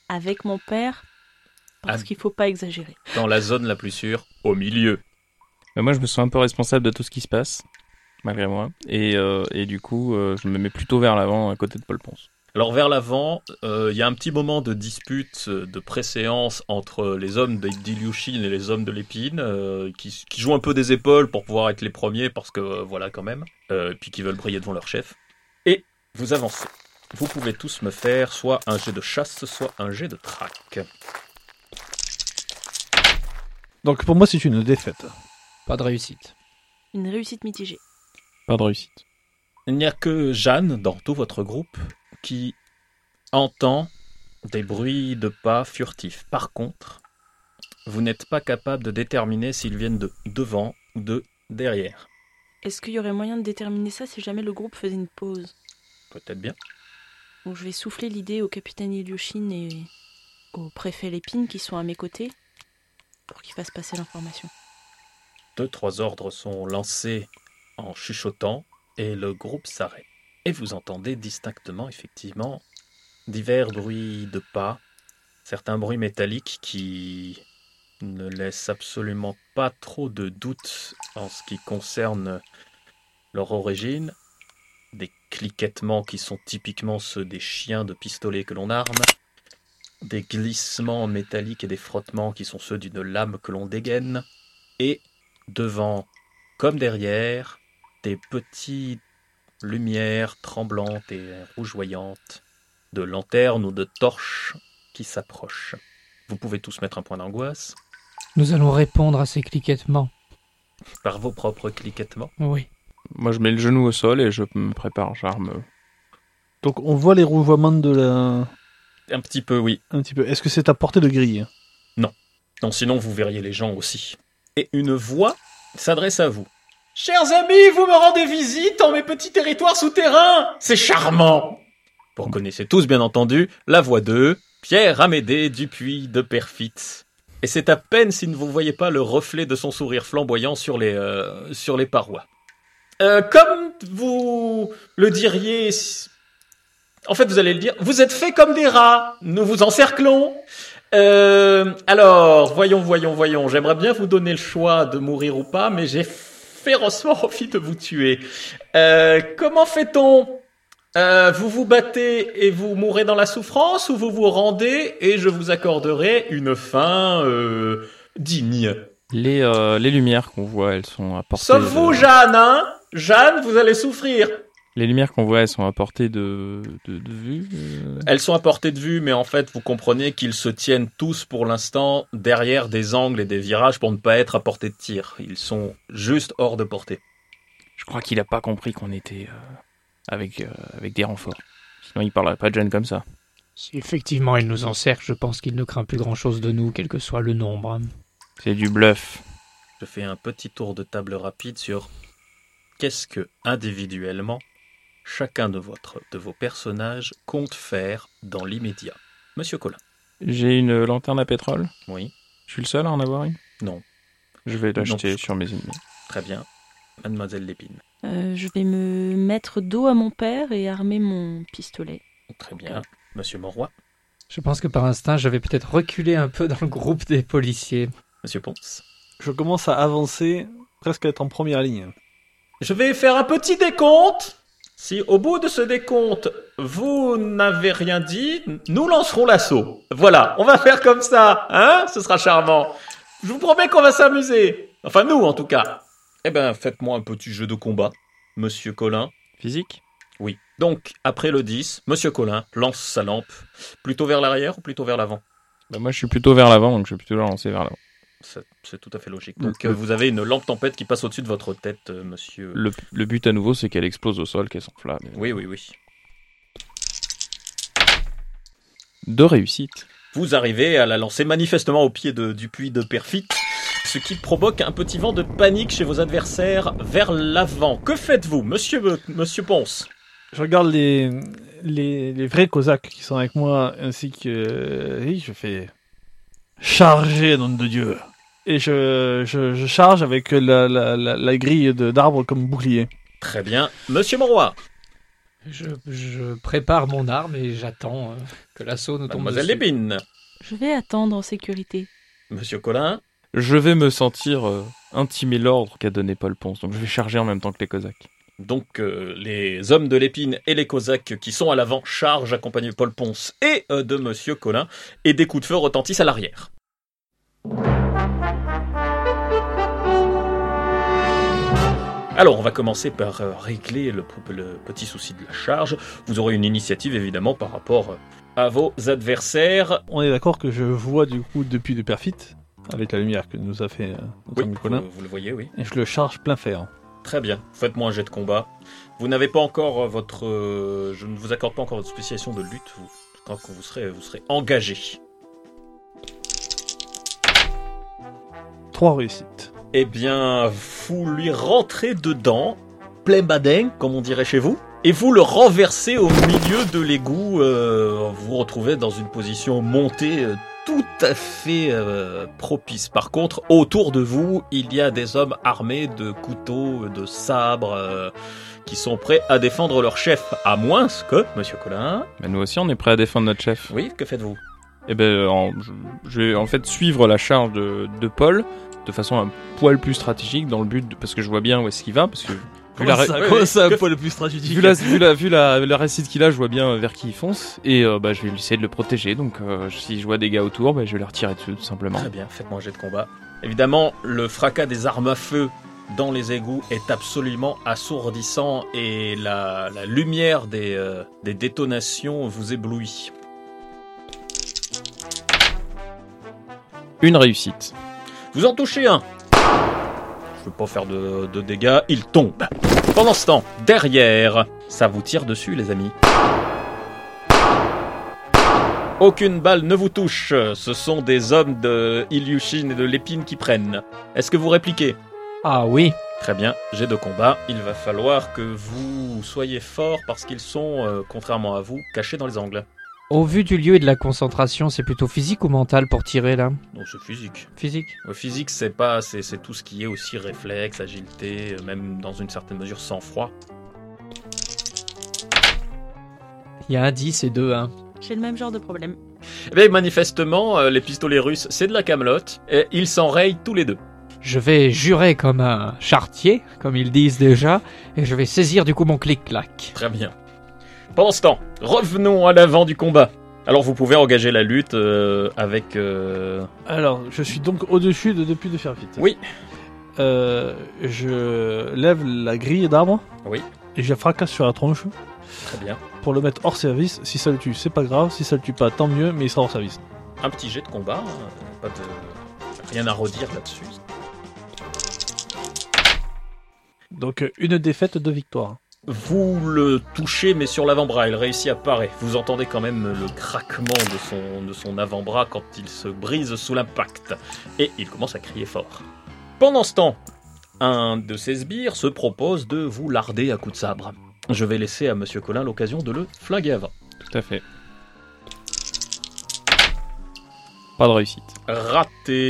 Speaker 4: avec mon père parce
Speaker 1: Ah.
Speaker 4: qu'il faut pas exagérer.
Speaker 1: Dans la zone la plus sûre, au milieu.
Speaker 5: Mais moi, je me sens un peu responsable de tout ce qui se passe, malgré moi. Et, euh, et du coup, euh, je me mets plutôt vers l'avant, à côté de Paul Ponce.
Speaker 1: Alors vers l'avant, euh, il y a un petit moment de dispute, euh, de préséance entre les hommes de- d'Ilyushin et les hommes de l'épine, euh, qui, qui jouent un peu des épaules pour pouvoir être les premiers, parce que euh, voilà quand même, euh, puis qui veulent briller devant leur chef. Et vous avancez. Vous pouvez tous me faire soit un jet de chasse, soit un jet de traque.
Speaker 2: Donc, pour moi, c'est une défaite.
Speaker 3: Pas de réussite.
Speaker 4: Une réussite mitigée.
Speaker 5: Pas de réussite.
Speaker 1: Il n'y a que Jeanne dans tout votre groupe qui entend des bruits de pas furtifs. Par contre, vous n'êtes pas capable de déterminer s'ils viennent de devant ou de derrière.
Speaker 4: Est-ce qu'il y aurait moyen de déterminer ça si jamais le groupe faisait une pause?
Speaker 1: Peut-être bien.
Speaker 4: Donc je vais souffler l'idée au capitaine Ilyushin et au préfet Lépine qui sont à mes côtés pour qu'ils fassent passer l'information.
Speaker 1: Deux, trois ordres sont lancés en chuchotant et le groupe s'arrête. Et vous entendez distinctement, effectivement, divers bruits de pas, certains bruits métalliques qui ne laisse absolument pas trop de doute en ce qui concerne leur origine. Cliquettements qui sont typiquement ceux des chiens de pistolet que l'on arme. Des glissements métalliques et des frottements qui sont ceux d'une lame que l'on dégaine. Et devant comme derrière, des petites lumières tremblantes et rougeoyantes de lanternes ou de torches qui s'approchent. Vous pouvez tous mettre un point d'angoisse
Speaker 3: Nous allons répondre à ces cliquettements.
Speaker 1: par vos propres cliquettements.
Speaker 3: Oui.
Speaker 5: Moi, je mets le genou au sol et je me prépare, j'arme.
Speaker 2: Donc on voit les rougeoiements de la...
Speaker 1: Un petit peu, oui.
Speaker 2: Un petit peu. Est-ce que c'est à portée de grille?
Speaker 1: Non, sinon vous verriez les gens aussi. Et une voix s'adresse à vous. Chers amis, vous me rendez visite dans mes petits territoires souterrains. C'est charmant. Vous reconnaissez tous, bien entendu, la voix de Pierre Amédée Dupuis de Perfit. Et c'est à peine si ne vous voyez pas le reflet de son sourire flamboyant sur les, euh, sur les parois. Euh, comme vous le diriez... En fait, vous allez le dire, vous êtes faits comme des rats. Nous vous encerclons. Euh, alors, voyons, voyons, voyons. J'aimerais bien vous donner le choix de mourir ou pas, mais j'ai férocement envie de vous tuer. Euh, comment fait-on? Euh, Vous vous battez et vous mourrez dans la souffrance, ou vous vous rendez et je vous accorderai une fin euh, digne?
Speaker 5: Les, euh, les lumières qu'on voit, elles sont à portée.
Speaker 1: Sauf
Speaker 5: de-
Speaker 1: vous, Jeanne, hein? Jeanne, vous allez souffrir.
Speaker 5: Les lumières qu'on voit, elles sont à portée de, de, de vue. euh.
Speaker 1: Elles sont à portée de vue, mais en fait, vous comprenez qu'ils se tiennent tous pour l'instant derrière des angles et des virages pour ne pas être à portée de tir. Ils sont juste hors de portée.
Speaker 5: Je crois qu'il a pas compris qu'on était euh, avec, euh, avec des renforts. Sinon, il parlerait pas de Jen comme ça.
Speaker 3: Si effectivement il nous encercle, je pense qu'il ne craint plus grand-chose de nous, quel que soit le nombre.
Speaker 5: C'est du bluff.
Speaker 1: Je fais un petit tour de table rapide sur qu'est-ce que, individuellement, chacun de, votre, de vos personnages compte faire dans l'immédiat? Monsieur Colin.
Speaker 5: J'ai une lanterne à pétrole.
Speaker 1: Oui,
Speaker 5: Je suis le seul à en avoir une?
Speaker 1: Non.
Speaker 5: Je vais l'acheter sur mes ennemis.
Speaker 1: très bien. Mademoiselle Lépine.
Speaker 4: Euh, je vais me mettre dos à mon père et armer mon pistolet.
Speaker 1: Très bien. Monsieur Monroy.
Speaker 3: Je pense que par instinct, je vais peut-être reculer un peu dans le groupe des policiers.
Speaker 1: Monsieur Ponce.
Speaker 2: Je commence à avancer, presque à être en première ligne.
Speaker 1: Je vais faire un petit décompte. Si au bout de ce décompte, vous n'avez rien dit, nous lancerons l'assaut. Voilà, on va faire comme ça, hein Ce sera charmant. Je vous promets qu'on va s'amuser. Enfin, nous, en tout cas. Eh ben, faites-moi un petit jeu de combat, Monsieur Colin.
Speaker 5: Physique?
Speaker 1: Oui. Donc, après le 10, Monsieur Colin lance sa lampe. Plutôt vers l'arrière ou plutôt vers l'avant?
Speaker 5: Bah, Moi, je suis plutôt vers l'avant, donc je vais plutôt la lancer vers l'avant.
Speaker 1: C'est tout à fait logique. Donc, euh, vous avez une lampe tempête qui passe au-dessus de votre tête, euh, Monsieur.
Speaker 5: Le, le but à nouveau, c'est qu'elle explose au sol, qu'elle s'enflamme.
Speaker 1: Oui, oui, oui.
Speaker 5: Deux réussites.
Speaker 1: Vous arrivez à la lancer manifestement au pied de- du puits de Perfit, ce qui provoque un petit vent de panique chez vos adversaires vers l'avant. Que faites-vous, monsieur, monsieur Ponce?
Speaker 2: Je regarde les, les, les vrais Cosaques qui sont avec moi, ainsi que... Oui, je fais... Charger, nom de Dieu Et je, je, je charge avec la, la, la, la grille de- d'arbre comme bouclier.
Speaker 1: Très bien. Monsieur Monroy,
Speaker 3: Je, je prépare mon arme et j'attends euh, que l'assaut nous tombe
Speaker 1: mademoiselle
Speaker 3: dessus.
Speaker 1: Lépine,
Speaker 4: Je vais attendre en sécurité.
Speaker 1: monsieur Colin,
Speaker 5: Je vais me sentir euh, intimer l'ordre qu'a donné Paul Ponce, donc je vais charger en même temps que les Cosaques.
Speaker 1: Donc euh, les hommes de l'épine et les Cosaques qui sont à l'avant chargent accompagnés de Paul Ponce et euh, de Monsieur Colin et des coups de feu retentissent à l'arrière. Alors on va commencer par euh, régler le, le petit souci de la charge. Vous aurez une initiative évidemment par rapport euh, à vos adversaires.
Speaker 2: On est d'accord que je vois du coup depuis de Perfit, avec la lumière que nous a fait euh, notre
Speaker 1: Oui, vous, le voyez, oui.
Speaker 2: et je le charge plein fer.
Speaker 1: Très bien. Faites-moi un jet de combat. Vous n'avez pas encore votre. je ne vous accorde pas encore votre spécialisation de lutte. Vous, quand vous serez, vous serez engagé.
Speaker 2: Trois réussites.
Speaker 1: Eh bien, vous lui rentrez dedans, plein badin, comme on dirait chez vous, et vous le renversez au milieu de l'égout. euh, vous vous retrouvez dans une position montée euh, tout à fait euh, propice. Par contre, autour de vous, il y a des hommes armés de couteaux, de sabres, euh, qui sont prêts à défendre leur chef, à moins que, Monsieur Colin.
Speaker 5: Mais nous aussi, on est prêt à défendre notre chef.
Speaker 1: Oui, que faites-vous?
Speaker 5: Et ben, en- je, je vais en fait suivre la charge de, de Paul de façon un poil plus stratégique dans le but de- parce que je vois bien où est-ce qu'il va parce que vu la,
Speaker 2: ça,
Speaker 5: ouais,
Speaker 2: ça,
Speaker 5: que-
Speaker 2: le plus stratégique
Speaker 5: vu la, vu la, vu la, la récite qu'il a, je vois bien vers qui il fonce et euh, bah, je vais essayer de le protéger. Donc euh, si je vois des gars autour, bah, je vais leur tirer dessus tout simplement.
Speaker 1: Très bien, faites-moi un jet de combat. Évidemment, le fracas des armes à feu dans les égouts est absolument assourdissant et la, la lumière des, euh, des détonations vous éblouit.
Speaker 5: Une réussite.
Speaker 1: Vous en touchez un. Je veux pas faire de, de dégâts, il tombe. Pendant ce temps, derrière, ça vous tire dessus, les amis. Aucune balle ne vous touche. Ce sont des hommes de Ilyushin et de l'épine qui prennent. Est-ce que vous répliquez?
Speaker 3: Ah oui.
Speaker 1: Très bien, j'ai de combat. Il va falloir que vous soyez forts parce qu'ils sont, euh, contrairement à vous, cachés dans les angles.
Speaker 3: Au vu du lieu et de la concentration, c'est plutôt physique ou mental pour tirer là?
Speaker 1: Donc c'est physique.
Speaker 3: Physique?
Speaker 1: Physique, c'est pas, c'est c'est tout ce qui est aussi réflexe, agilité, euh, même dans une certaine mesure sang-froid.
Speaker 3: Il y a un 10 et deux 1.
Speaker 4: J'ai le même genre de problème.
Speaker 1: Eh bien, manifestement, euh, les pistolets russes, c'est de la camelote, et ils s'enrayent tous les deux.
Speaker 3: Je vais jurer comme un chartier, comme ils disent déjà, et je vais saisir du coup mon clic-clac.
Speaker 1: Très bien. Pendant ce temps, revenons à l'avant du combat. Alors, vous pouvez engager la lutte euh, avec. euh,
Speaker 2: Alors, je suis donc au-dessus de depuis de faire vite.
Speaker 1: Oui.
Speaker 2: Euh, je lève la grille d'arbre.
Speaker 1: Oui.
Speaker 2: Et je la fracasse sur la tronche
Speaker 1: Très bien.
Speaker 2: pour le mettre hors service. Si ça le tue, c'est pas grave. Si ça le tue pas, tant mieux, mais il sera hors service.
Speaker 1: Un petit jet de combat, hein, pas de. Rien à redire là-dessus.
Speaker 2: Donc, euh, une défaite, deux victoires.
Speaker 1: Vous le touchez, mais sur l'avant-bras, il réussit à parer. Vous entendez quand même le craquement de son, de son avant-bras quand il se brise sous l'impact. Et il commence à crier fort. Pendant ce temps, un de ses sbires se propose de vous larder à coups de sabre. Je vais laisser à Monsieur Colin l'occasion de le flinguer avant.
Speaker 5: Tout à fait. Pas de réussite.
Speaker 1: Raté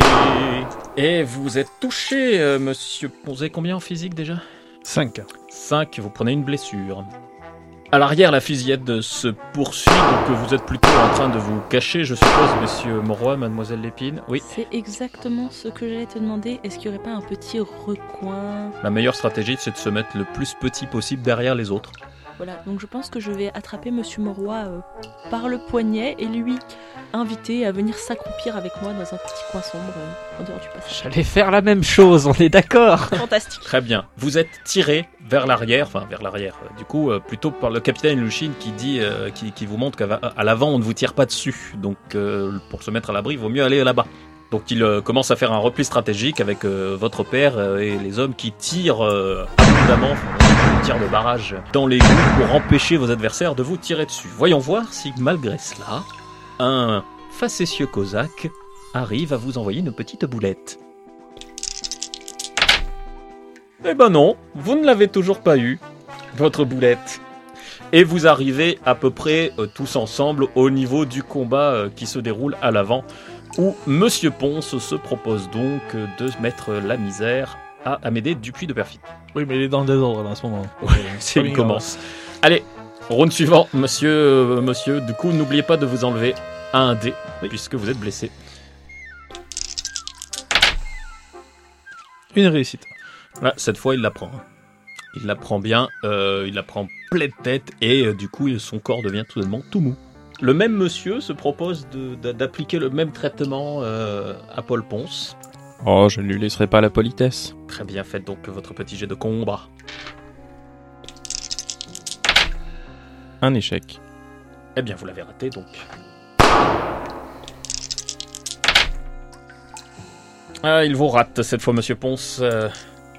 Speaker 1: Et vous êtes touché, euh, Monsieur Ponzé. Combien en physique déjà?
Speaker 2: 5.
Speaker 1: 5, vous prenez une blessure. À l'arrière, la fusillade se poursuit, donc vous êtes plutôt en train de vous cacher, je suppose, monsieur Moroy, mademoiselle Lépine. Oui,
Speaker 4: C'est exactement ce que j'allais te demander. Est-ce qu'il n'y aurait pas un petit recoin?
Speaker 1: La meilleure stratégie, c'est de se mettre le plus petit possible derrière les autres.
Speaker 4: Voilà, donc je pense que je vais attraper Monsieur Moroy euh, par le poignet et lui inviter à venir s'accroupir avec moi dans un petit coin sombre euh, en dehors du passage.
Speaker 3: J'allais faire la même chose, on est d'accord
Speaker 4: Fantastique.
Speaker 1: Très bien. Vous êtes tiré vers l'arrière, enfin vers l'arrière, euh, du coup, euh, plutôt par le capitaine Lushin qui dit, euh, qui, qui vous montre qu'à à l'avant, on ne vous tire pas dessus. Donc, euh, pour se mettre à l'abri, il vaut mieux aller là-bas. Donc, il euh, commence à faire un repli stratégique avec euh, votre père euh, et les hommes qui tirent euh, abondamment, enfin, tirent de barrage dans les gouts pour empêcher vos adversaires de vous tirer dessus. Voyons voir si, malgré cela, un facétieux cosaque arrive à vous envoyer une petite boulette. Eh ben non, vous ne l'avez toujours pas eu, votre boulette. Et vous arrivez à peu près euh, tous ensemble au niveau du combat euh, qui se déroule à l'avant, où Monsieur Ponce se propose donc euh, de mettre la misère à Amédée Dupuis de Perfit.
Speaker 2: Oui, mais il est dans le désordre là en ce moment.
Speaker 1: C'est
Speaker 2: Comme
Speaker 1: il
Speaker 2: il
Speaker 1: commence. Allez, round suivant, monsieur, euh, monsieur. Du coup, n'oubliez pas de vous enlever un dé, puisque vous êtes blessé.
Speaker 2: Une réussite.
Speaker 1: Là, cette fois, il la prend. Il la prend bien, euh, il la prend pleine tête et euh, du coup, son corps devient tout simplement tout mou. Le même monsieur se propose de- d'a- d'appliquer le même traitement euh, à Paul Ponce.
Speaker 5: Oh, je ne lui laisserai pas la politesse.
Speaker 1: Très bien, faites donc votre petit jet de combat.
Speaker 5: Un échec.
Speaker 1: Eh bien, vous l'avez raté donc. Ah, il vous rate cette fois, monsieur Ponce. Euh,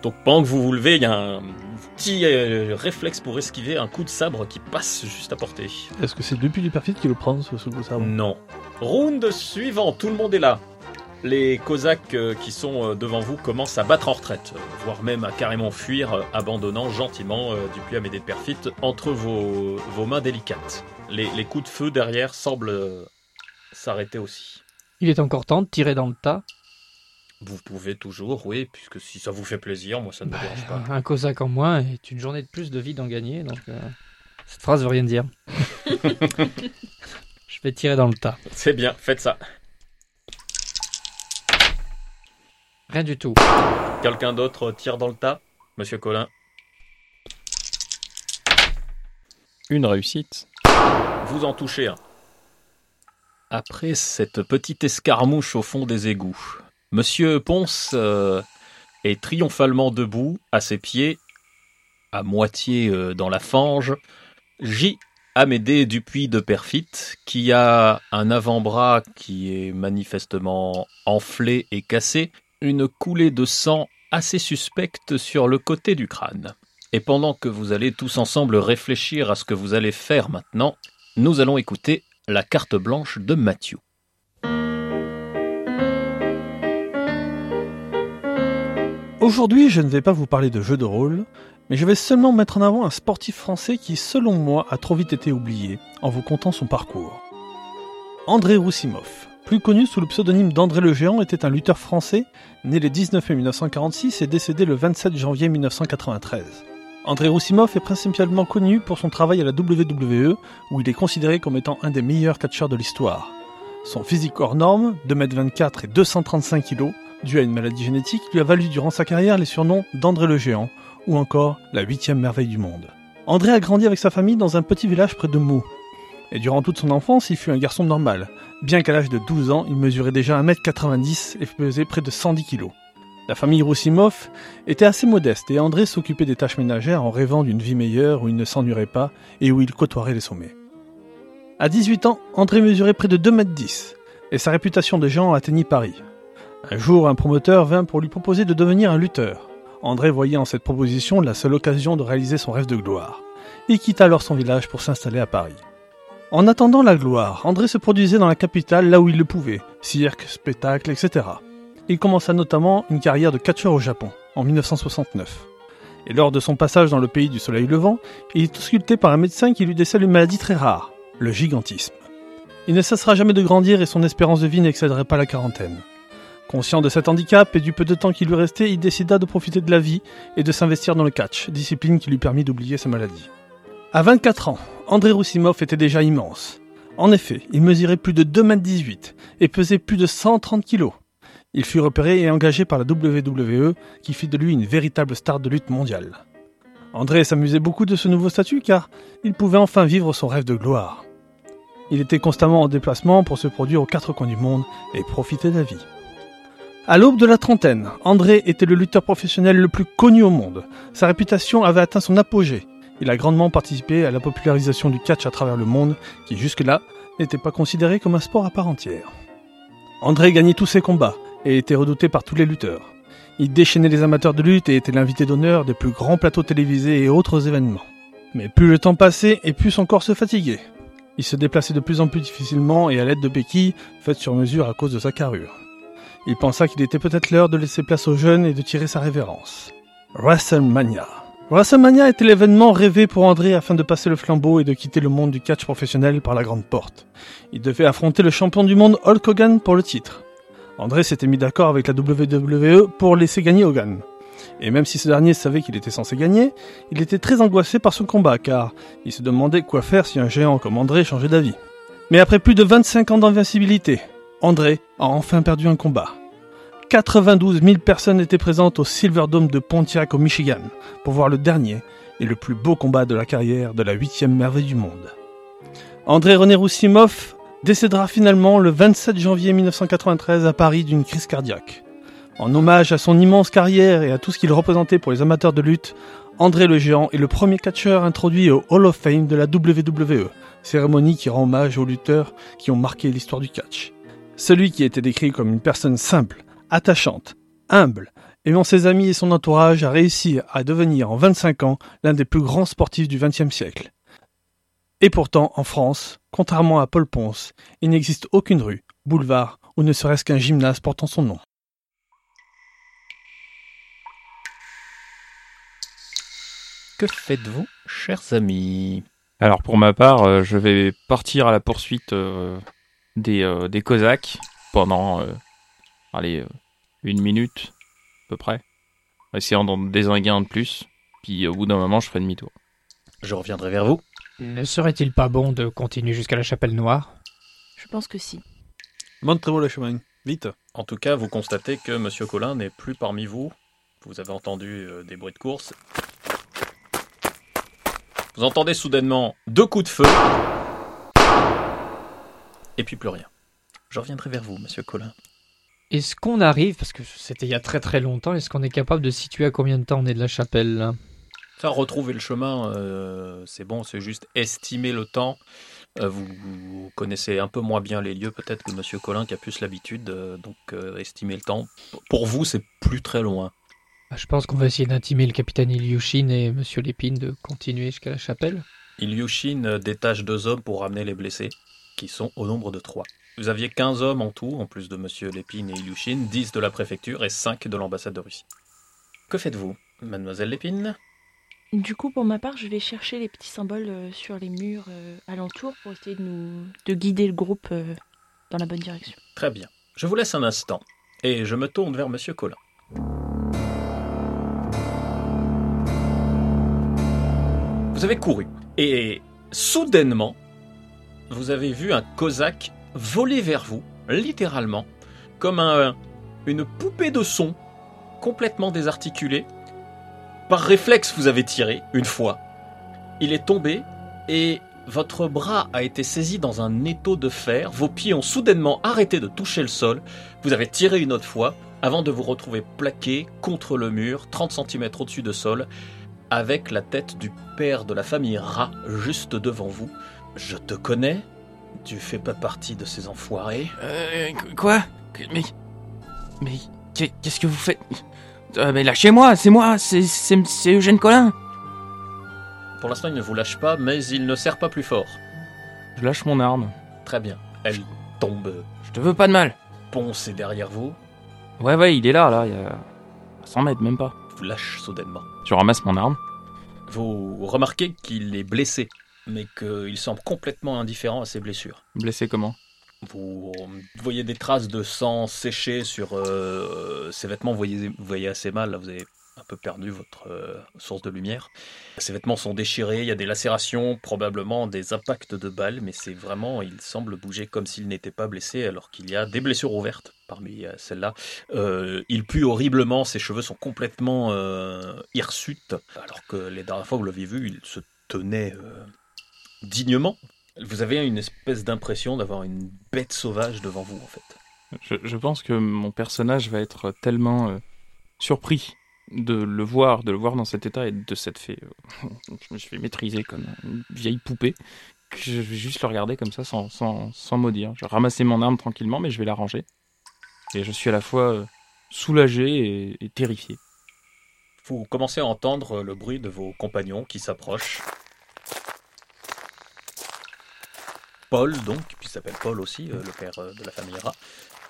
Speaker 1: donc, pendant que vous vous levez, il y a un petit euh, réflexe pour esquiver un coup de sabre qui passe juste à portée.
Speaker 2: Est-ce que c'est depuis du perfide qui le prend ce ce coup de sabre?
Speaker 1: Non. Round suivant, tout le monde est là. Les Cosaques euh, qui sont euh, devant vous commencent à battre en retraite, euh, voire même à carrément fuir, abandonnant gentiment Dupuis Amédée de Perfit entre vos, vos mains délicates. Les, les coups de feu derrière semblent s'arrêter aussi.
Speaker 3: Il est encore temps de tirer dans le tas.
Speaker 1: Vous pouvez toujours, oui, puisque si ça vous fait plaisir, moi ça ne me
Speaker 3: Bah,
Speaker 1: dérange pas.
Speaker 3: un cosaque en moins est une journée de plus de vie d'en gagner, donc euh, cette phrase veut rien dire. Je vais tirer dans le tas.
Speaker 1: C'est bien, faites ça.
Speaker 3: Rien du tout.
Speaker 1: Quelqu'un d'autre tire dans le tas Monsieur Colin?
Speaker 5: Une réussite.
Speaker 1: Vous en touchez un. Après cette petite escarmouche au fond des égouts, Monsieur Ponce euh, est triomphalement debout, à ses pieds, à moitié euh, dans la fange. J. Amédée Dupuis de Perfit, qui a un avant-bras qui est manifestement enflé et cassé, une coulée de sang assez suspecte sur le côté du crâne. Et pendant que vous allez tous ensemble réfléchir à ce que vous allez faire maintenant, nous allons écouter la carte blanche de Mathieu.
Speaker 2: Aujourd'hui, je ne vais pas vous parler de jeux de rôle, mais je vais seulement mettre en avant un sportif français qui, selon moi, a trop vite été oublié en vous contant son parcours. André Roussimov, plus connu sous le pseudonyme d'André le Géant, était un lutteur français, né le 19 mai 1946 et décédé le 27 janvier 1993. André Roussimov est principalement connu pour son travail à la WWE, où il est considéré comme étant un des meilleurs catcheurs de l'histoire. Son physique hors norme, 2m24 et 235 kg, dû à une maladie génétique, lui a valu durant sa carrière les surnoms d'André le Géant, ou encore la huitième merveille du monde. André a grandi avec sa famille dans un petit village près de Meaux. Et durant toute son enfance, il fut un garçon normal, bien qu'à l'âge de 12 ans, il mesurait déjà 1m90 et pesait près de 110 kg. La famille Roussimov était assez modeste et André s'occupait des tâches ménagères en rêvant d'une vie meilleure où il ne s'ennuierait pas et où il côtoierait les sommets. À 18 ans, André mesurait près de 2m10 et sa réputation de géant atteignit Paris. Un jour, un promoteur vint pour lui proposer de devenir un lutteur. André voyait en cette proposition la seule occasion de réaliser son rêve de gloire. Il quitta alors son village pour s'installer à Paris. En attendant la gloire, André se produisait dans la capitale là où il le pouvait, cirque, spectacle, etc. Il commença notamment une carrière de catcheur au Japon, en 1969. Et lors de son passage dans le pays du soleil levant, il est ausculté par un médecin qui lui décèle une maladie très rare, le gigantisme. Il ne cessera jamais de grandir et son espérance de vie n'excéderait pas la quarantaine. Conscient de cet handicap et du peu de temps qui lui restait, il décida de profiter de la vie et de s'investir dans le catch, discipline qui lui permit d'oublier sa maladie. À 24 ans, André Roussimov était déjà immense. En effet, il mesurait plus de 2m18 et pesait plus de 130 kg. Il fut repéré et engagé par la WWE qui fit de lui une véritable star de lutte mondiale. André s'amusait beaucoup de ce nouveau statut car il pouvait enfin vivre son rêve de gloire. Il était constamment en déplacement pour se produire aux quatre coins du monde et profiter de la vie. À l'aube de la trentaine, André était le lutteur professionnel le plus connu au monde. Sa réputation avait atteint son apogée il a grandement participé à la popularisation du catch à travers le monde, qui jusque-là n'était pas considéré comme un sport à part entière. André gagnait tous ses combats et était redouté par tous les lutteurs. Il déchaînait les amateurs de lutte et était l'invité d'honneur des plus grands plateaux télévisés et autres événements. Mais plus le temps passait et plus son corps se fatiguait. Il se déplaçait de plus en plus difficilement et à l'aide de béquilles faites sur mesure à cause de sa carrure. Il pensa qu'il était peut-être l'heure de laisser place aux jeunes et de tirer sa révérence. WrestleMania. WrestleMania était l'événement rêvé pour André afin de passer le flambeau et de quitter le monde du catch professionnel par la grande porte. Il devait affronter le champion du monde Hulk Hogan pour le titre. André s'était mis d'accord avec la WWE pour laisser gagner Hogan. Et même si ce dernier savait qu'il était censé gagner, il était très angoissé par son combat car il se demandait quoi faire si un géant comme André changeait d'avis. Mais après plus de 25 ans d'invincibilité, André a enfin perdu un combat. 92 000 personnes étaient présentes au Silverdome de Pontiac au Michigan pour voir le dernier et le plus beau combat de la carrière de la huitième merveille du monde. André René Roussimov décédera finalement le 27 janvier 1993 à Paris d'une crise cardiaque. En hommage à son immense carrière et à tout ce qu'il représentait pour les amateurs de lutte, André le Géant est le premier catcheur introduit au Hall of Fame de la WWE, cérémonie qui rend hommage aux lutteurs qui ont marqué l'histoire du catch. Celui qui était décrit comme une personne simple, attachante, humble, aimant ses amis et son entourage, a réussi à devenir en 25 ans l'un des plus grands sportifs du XXe siècle. Et pourtant, en France, contrairement à Paul Ponce, il n'existe aucune rue, boulevard ou ne serait-ce qu'un gymnase portant son nom.
Speaker 1: Que faites-vous, chers amis?
Speaker 5: Alors pour ma part, euh, je vais partir à la poursuite euh, des, euh, des Cosaques pendant euh, allez, euh, une minute à peu près. Essayant d'en désinguer un de plus. Puis au bout d'un moment, je ferai demi-tour.
Speaker 1: Je reviendrai vers vous.
Speaker 3: Ne serait-il pas bon de continuer jusqu'à la chapelle noire?
Speaker 4: Je pense que si.
Speaker 2: Montrez-moi le chemin. Vite.
Speaker 1: En tout cas, vous constatez que Monsieur Colin n'est plus parmi vous. Vous avez entendu euh, des bruits de course. Vous entendez soudainement deux coups de feu. Et puis plus rien. Je reviendrai vers vous, Monsieur Colin.
Speaker 3: Est-ce qu'on arrive, parce que c'était il y a très très longtemps, est-ce qu'on est capable de situer à combien de temps on est de la chapelle là?
Speaker 1: Ça, retrouver le chemin, euh, c'est bon, c'est juste estimer le temps. Euh, vous, vous connaissez un peu moins bien les lieux peut-être que Monsieur Colin qui a plus l'habitude, euh, donc estimer le temps. Pour vous, c'est plus très loin.
Speaker 3: Bah, Je pense qu'on va essayer d'intimer le capitaine Ilyushin et Monsieur Lépine de continuer jusqu'à la chapelle.
Speaker 1: Ilyushin détache deux hommes pour ramener les blessés, qui sont au nombre de trois. Vous aviez 15 hommes en tout, en plus de Monsieur Lépine et Ilyushin, 10 de la préfecture et 5 de l'ambassade de Russie. Que faites-vous, Mademoiselle Lépine?
Speaker 4: Du coup, pour ma part, je vais chercher les petits symboles euh, sur les murs euh, alentours pour essayer de nous de guider le groupe euh, dans la bonne direction.
Speaker 1: Très bien. Je vous laisse un instant, et je me tourne vers Monsieur Colin. Vous avez couru, et soudainement, vous avez vu un cosaque voler vers vous, littéralement, comme un, une poupée de son, complètement désarticulée. Par réflexe, vous avez tiré une fois. Il est tombé, et votre bras a été saisi dans un étau de fer. Vos pieds ont soudainement arrêté de toucher le sol. Vous avez tiré une autre fois, avant de vous retrouver plaqué contre le mur, 30 cm au-dessus de sol, avec la tête du père de la famille Ra juste devant vous. Je te connais Tu fais pas partie de ces enfoirés?
Speaker 5: Euh, quoi? Mais. Mais. qu'est- Qu'est-ce que vous faites? Euh, Mais lâchez-moi, c'est moi, c'est c'est- Eugène Collin
Speaker 1: Pour l'instant, il ne vous lâche pas, mais il ne serre pas plus fort.
Speaker 5: Je lâche mon arme.
Speaker 1: Très bien. Elle tombe.
Speaker 5: Je te veux pas de mal.
Speaker 1: Ponce est derrière vous.
Speaker 5: Ouais, ouais, il est là, là, il y a. à 100 mètres, même pas.
Speaker 1: Vous lâche soudainement.
Speaker 5: Je ramasse mon arme.
Speaker 1: Vous remarquez qu'il est blessé, mais qu'il semble complètement indifférent à ses blessures.
Speaker 5: Blessé comment?
Speaker 1: Vous voyez des traces de sang séché sur euh, ses vêtements. Vous voyez, vous voyez assez mal. Là, vous avez un peu perdu votre euh, source de lumière. Ses vêtements sont déchirés. Il y a des lacérations, probablement des impacts de balles, mais c'est vraiment. Il semble bouger comme s'il n'était pas blessé, alors qu'il y a des blessures ouvertes parmi euh, celles-là. Euh, il pue horriblement. Ses cheveux sont complètement euh, hirsutes, alors que les dernières fois vous l'aviez vu, il se tenait euh, dignement. Vous avez une espèce d'impression d'avoir une bête sauvage devant vous, en fait.
Speaker 5: je, je pense que mon personnage va être tellement euh, surpris de le voir, de le voir dans cet état et de cette fait. euh, je me suis fait maîtriser comme une vieille poupée. Que je vais juste le regarder comme ça sans, sans, sans mot dire. Je vais ramasser mon arme tranquillement, mais je vais la ranger. Et je suis à la fois euh, soulagé et, et terrifié.
Speaker 1: Vous commencez à entendre le bruit de vos compagnons qui s'approchent. Paul, donc, qui s'appelle Paul aussi, euh, le père euh, de la famille Ra,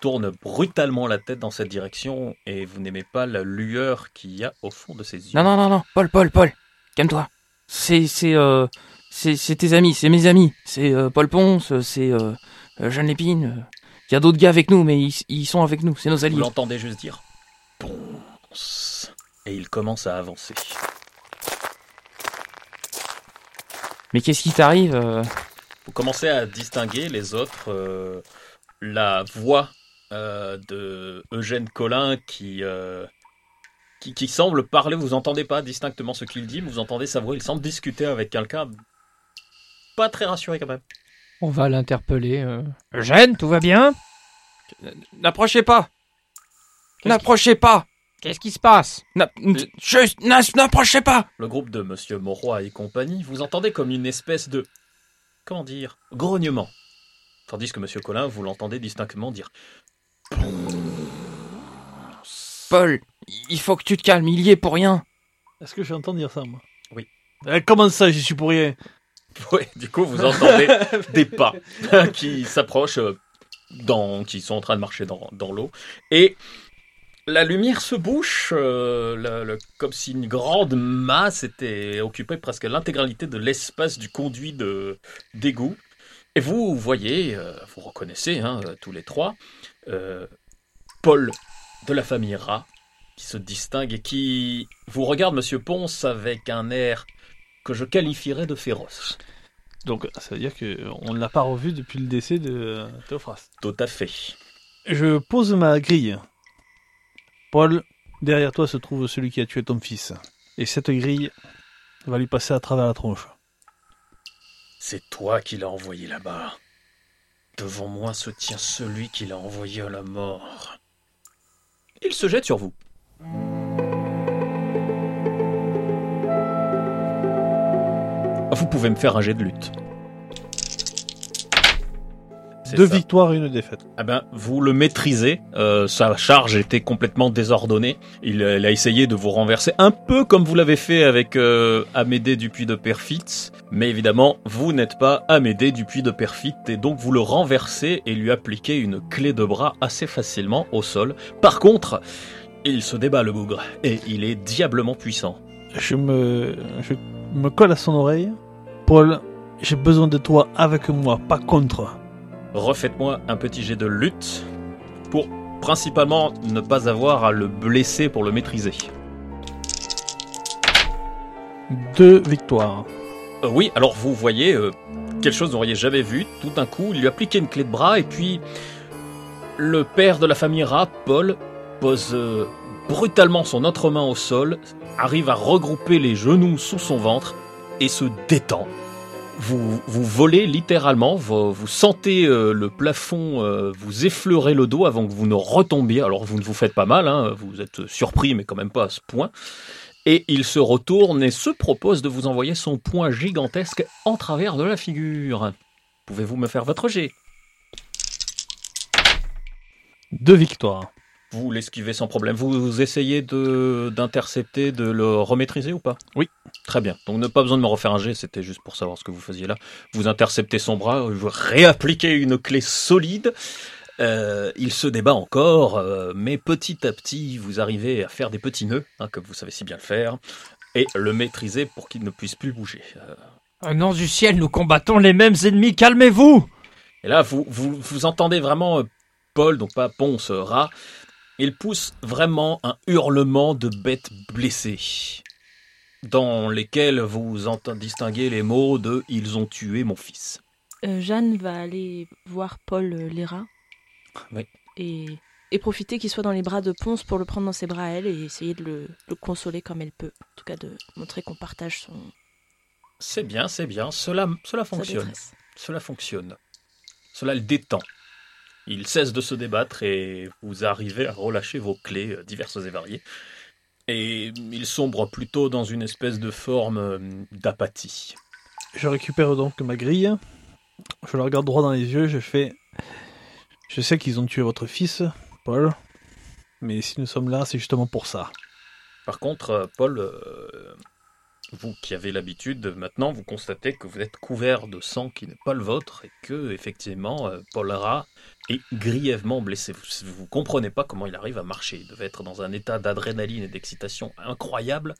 Speaker 1: tourne brutalement la tête dans cette direction et vous n'aimez pas la lueur qu'il y a au fond de ses yeux.
Speaker 5: Non, non, non, non, Paul, Paul, Paul, calme-toi. C'est, c'est, euh, c'est, c'est tes amis, c'est mes amis. C'est euh, Paul Ponce, c'est Jeanne Lépine. Il y a d'autres gars avec nous, mais ils, ils sont avec nous, c'est nos
Speaker 1: Vous
Speaker 5: alliés.
Speaker 1: l'entendez juste dire Ponce. Et il commence à avancer.
Speaker 5: Mais qu'est-ce qui t'arrive euh?
Speaker 1: Vous commencez à distinguer les autres, euh, la voix euh, de Eugène Collin qui, euh, qui, qui semble parler, vous entendez pas distinctement ce qu'il dit, mais vous entendez sa voix, il semble discuter avec quelqu'un. Pas très rassuré quand même.
Speaker 3: On va l'interpeller. euh. Eugène, tout va bien?
Speaker 5: N'approchez pas.
Speaker 3: Qu'est-ce
Speaker 5: N'approchez pas.
Speaker 3: Qu'est-ce qui se passe?
Speaker 5: N'a- Juste, n'a- n'approchez pas.
Speaker 1: Le groupe de Monsieur Mauroy et compagnie, vous entendez comme une espèce de, comment dire, grognement. Tandis que Monsieur Collin, vous l'entendez distinctement dire
Speaker 5: Paul, il faut que tu te calmes, il y est pour rien.
Speaker 2: Est-ce que j'entends dire ça, moi?
Speaker 1: Oui.
Speaker 2: Eh, comment ça, j'y suis pour rien?
Speaker 1: Ouais, du coup, vous entendez des pas qui s'approchent, euh, dans, qui sont en train de marcher dans, dans l'eau. Et la lumière se bouche, euh, le- le- comme si une grande masse était occupée presque l'intégralité de l'espace du conduit de d'égout. Et vous voyez, euh, vous reconnaissez hein, tous les trois, euh, Paul de la famille Ra, qui se distingue et qui vous regarde, Monsieur Ponce, avec un air que je qualifierais de féroce.
Speaker 2: Donc ça veut dire qu'on ne l'a pas revu depuis le décès de Théophraste.
Speaker 1: Tout à fait.
Speaker 2: Je pose ma grille. Paul, derrière toi se trouve celui qui a tué ton fils. Et cette grille va lui passer à travers la tronche.
Speaker 1: C'est toi qui l'as envoyé là-bas. Devant moi se tient celui qui l'a envoyé à la mort. Il se jette sur vous. Vous pouvez me faire un jet de lutte.
Speaker 2: Deux
Speaker 1: ça.
Speaker 2: victoires et une défaite.
Speaker 1: Ah ben, vous le maîtrisez. Euh, sa charge était complètement désordonnée. Il, euh, il a essayé de vous renverser un peu comme vous l'avez fait avec euh, Amédée Dupuis de Perfit. Mais évidemment, vous n'êtes pas Amédée Dupuis de Perfit et donc vous le renversez et lui appliquez une clé de bras assez facilement au sol. Par contre, il se débat le bougre et il est diablement puissant.
Speaker 2: Je me, je me colle à son oreille. Paul, j'ai besoin de toi avec moi, pas contre.
Speaker 1: Refaites-moi un petit jet de lutte pour principalement ne pas avoir à le blesser pour le maîtriser.
Speaker 2: Deux victoires.
Speaker 1: Euh, oui, alors vous voyez euh, quelque chose que vous n'auriez jamais vu. Tout d'un coup, il lui appliquait une clé de bras et puis le père de la famille Rat, Paul, pose euh, brutalement son autre main au sol, arrive à regrouper les genoux sous son ventre et se détend. Vous, vous volez littéralement, vous, sentez euh, le plafond euh, vous effleurer le dos avant que vous ne retombiez. Alors vous ne vous faites pas mal, hein, vous êtes surpris mais quand même pas à ce point. Et il se retourne et se propose de vous envoyer son poing gigantesque en travers de la figure. Pouvez-vous me faire votre jet?
Speaker 2: Deux victoires.
Speaker 1: Vous l'esquivez sans problème. Vous essayez de d'intercepter, de le remaîtriser ou pas?
Speaker 2: Oui.
Speaker 1: Très bien. Donc, ne pas besoin de me refaire un jet, c'était juste pour savoir ce que vous faisiez là. Vous interceptez son bras, vous réappliquez une clé solide. Euh, il se débat encore, euh, mais petit à petit, vous arrivez à faire des petits nœuds, hein, comme vous savez si bien le faire, et le maîtriser pour qu'il ne puisse plus bouger. Euh,
Speaker 3: Au nom du ciel, nous combattons les mêmes ennemis, calmez-vous
Speaker 1: Et là, vous, vous, vous entendez vraiment Paul, donc pas Ponce, rat. Il pousse vraiment un hurlement de bête blessée, dans lesquels vous entendez distinguer les mots de « ils ont tué mon fils
Speaker 4: Euh, Jeanne va aller voir Paul euh, Léra.
Speaker 1: Oui.
Speaker 4: Et, et profiter qu'il soit dans les bras de Ponce pour le prendre dans ses bras à elle et essayer de le, le consoler comme elle peut. En tout cas, de montrer qu'on partage son, ».
Speaker 1: C'est bien, c'est bien, cela, cela fonctionne. Cela fonctionne. Cela le détend. Il cesse de se débattre et vous arrivez à relâcher vos clés euh, diverses et variées. Et il sombre plutôt dans une espèce de forme euh, d'apathie.
Speaker 2: Je récupère donc ma grille. Je la regarde droit dans les yeux. Je fais. Je sais qu'ils ont tué votre fils, Paul. Mais si nous sommes là, c'est justement pour ça.
Speaker 1: Par contre, euh, Paul, euh, vous qui avez l'habitude, maintenant vous constatez que vous êtes couvert de sang qui n'est pas le vôtre et que, effectivement, euh, Paul Rat est grièvement blessé. Vous, vous comprenez pas comment il arrive à marcher. Il devait être dans un état d'adrénaline et d'excitation incroyable.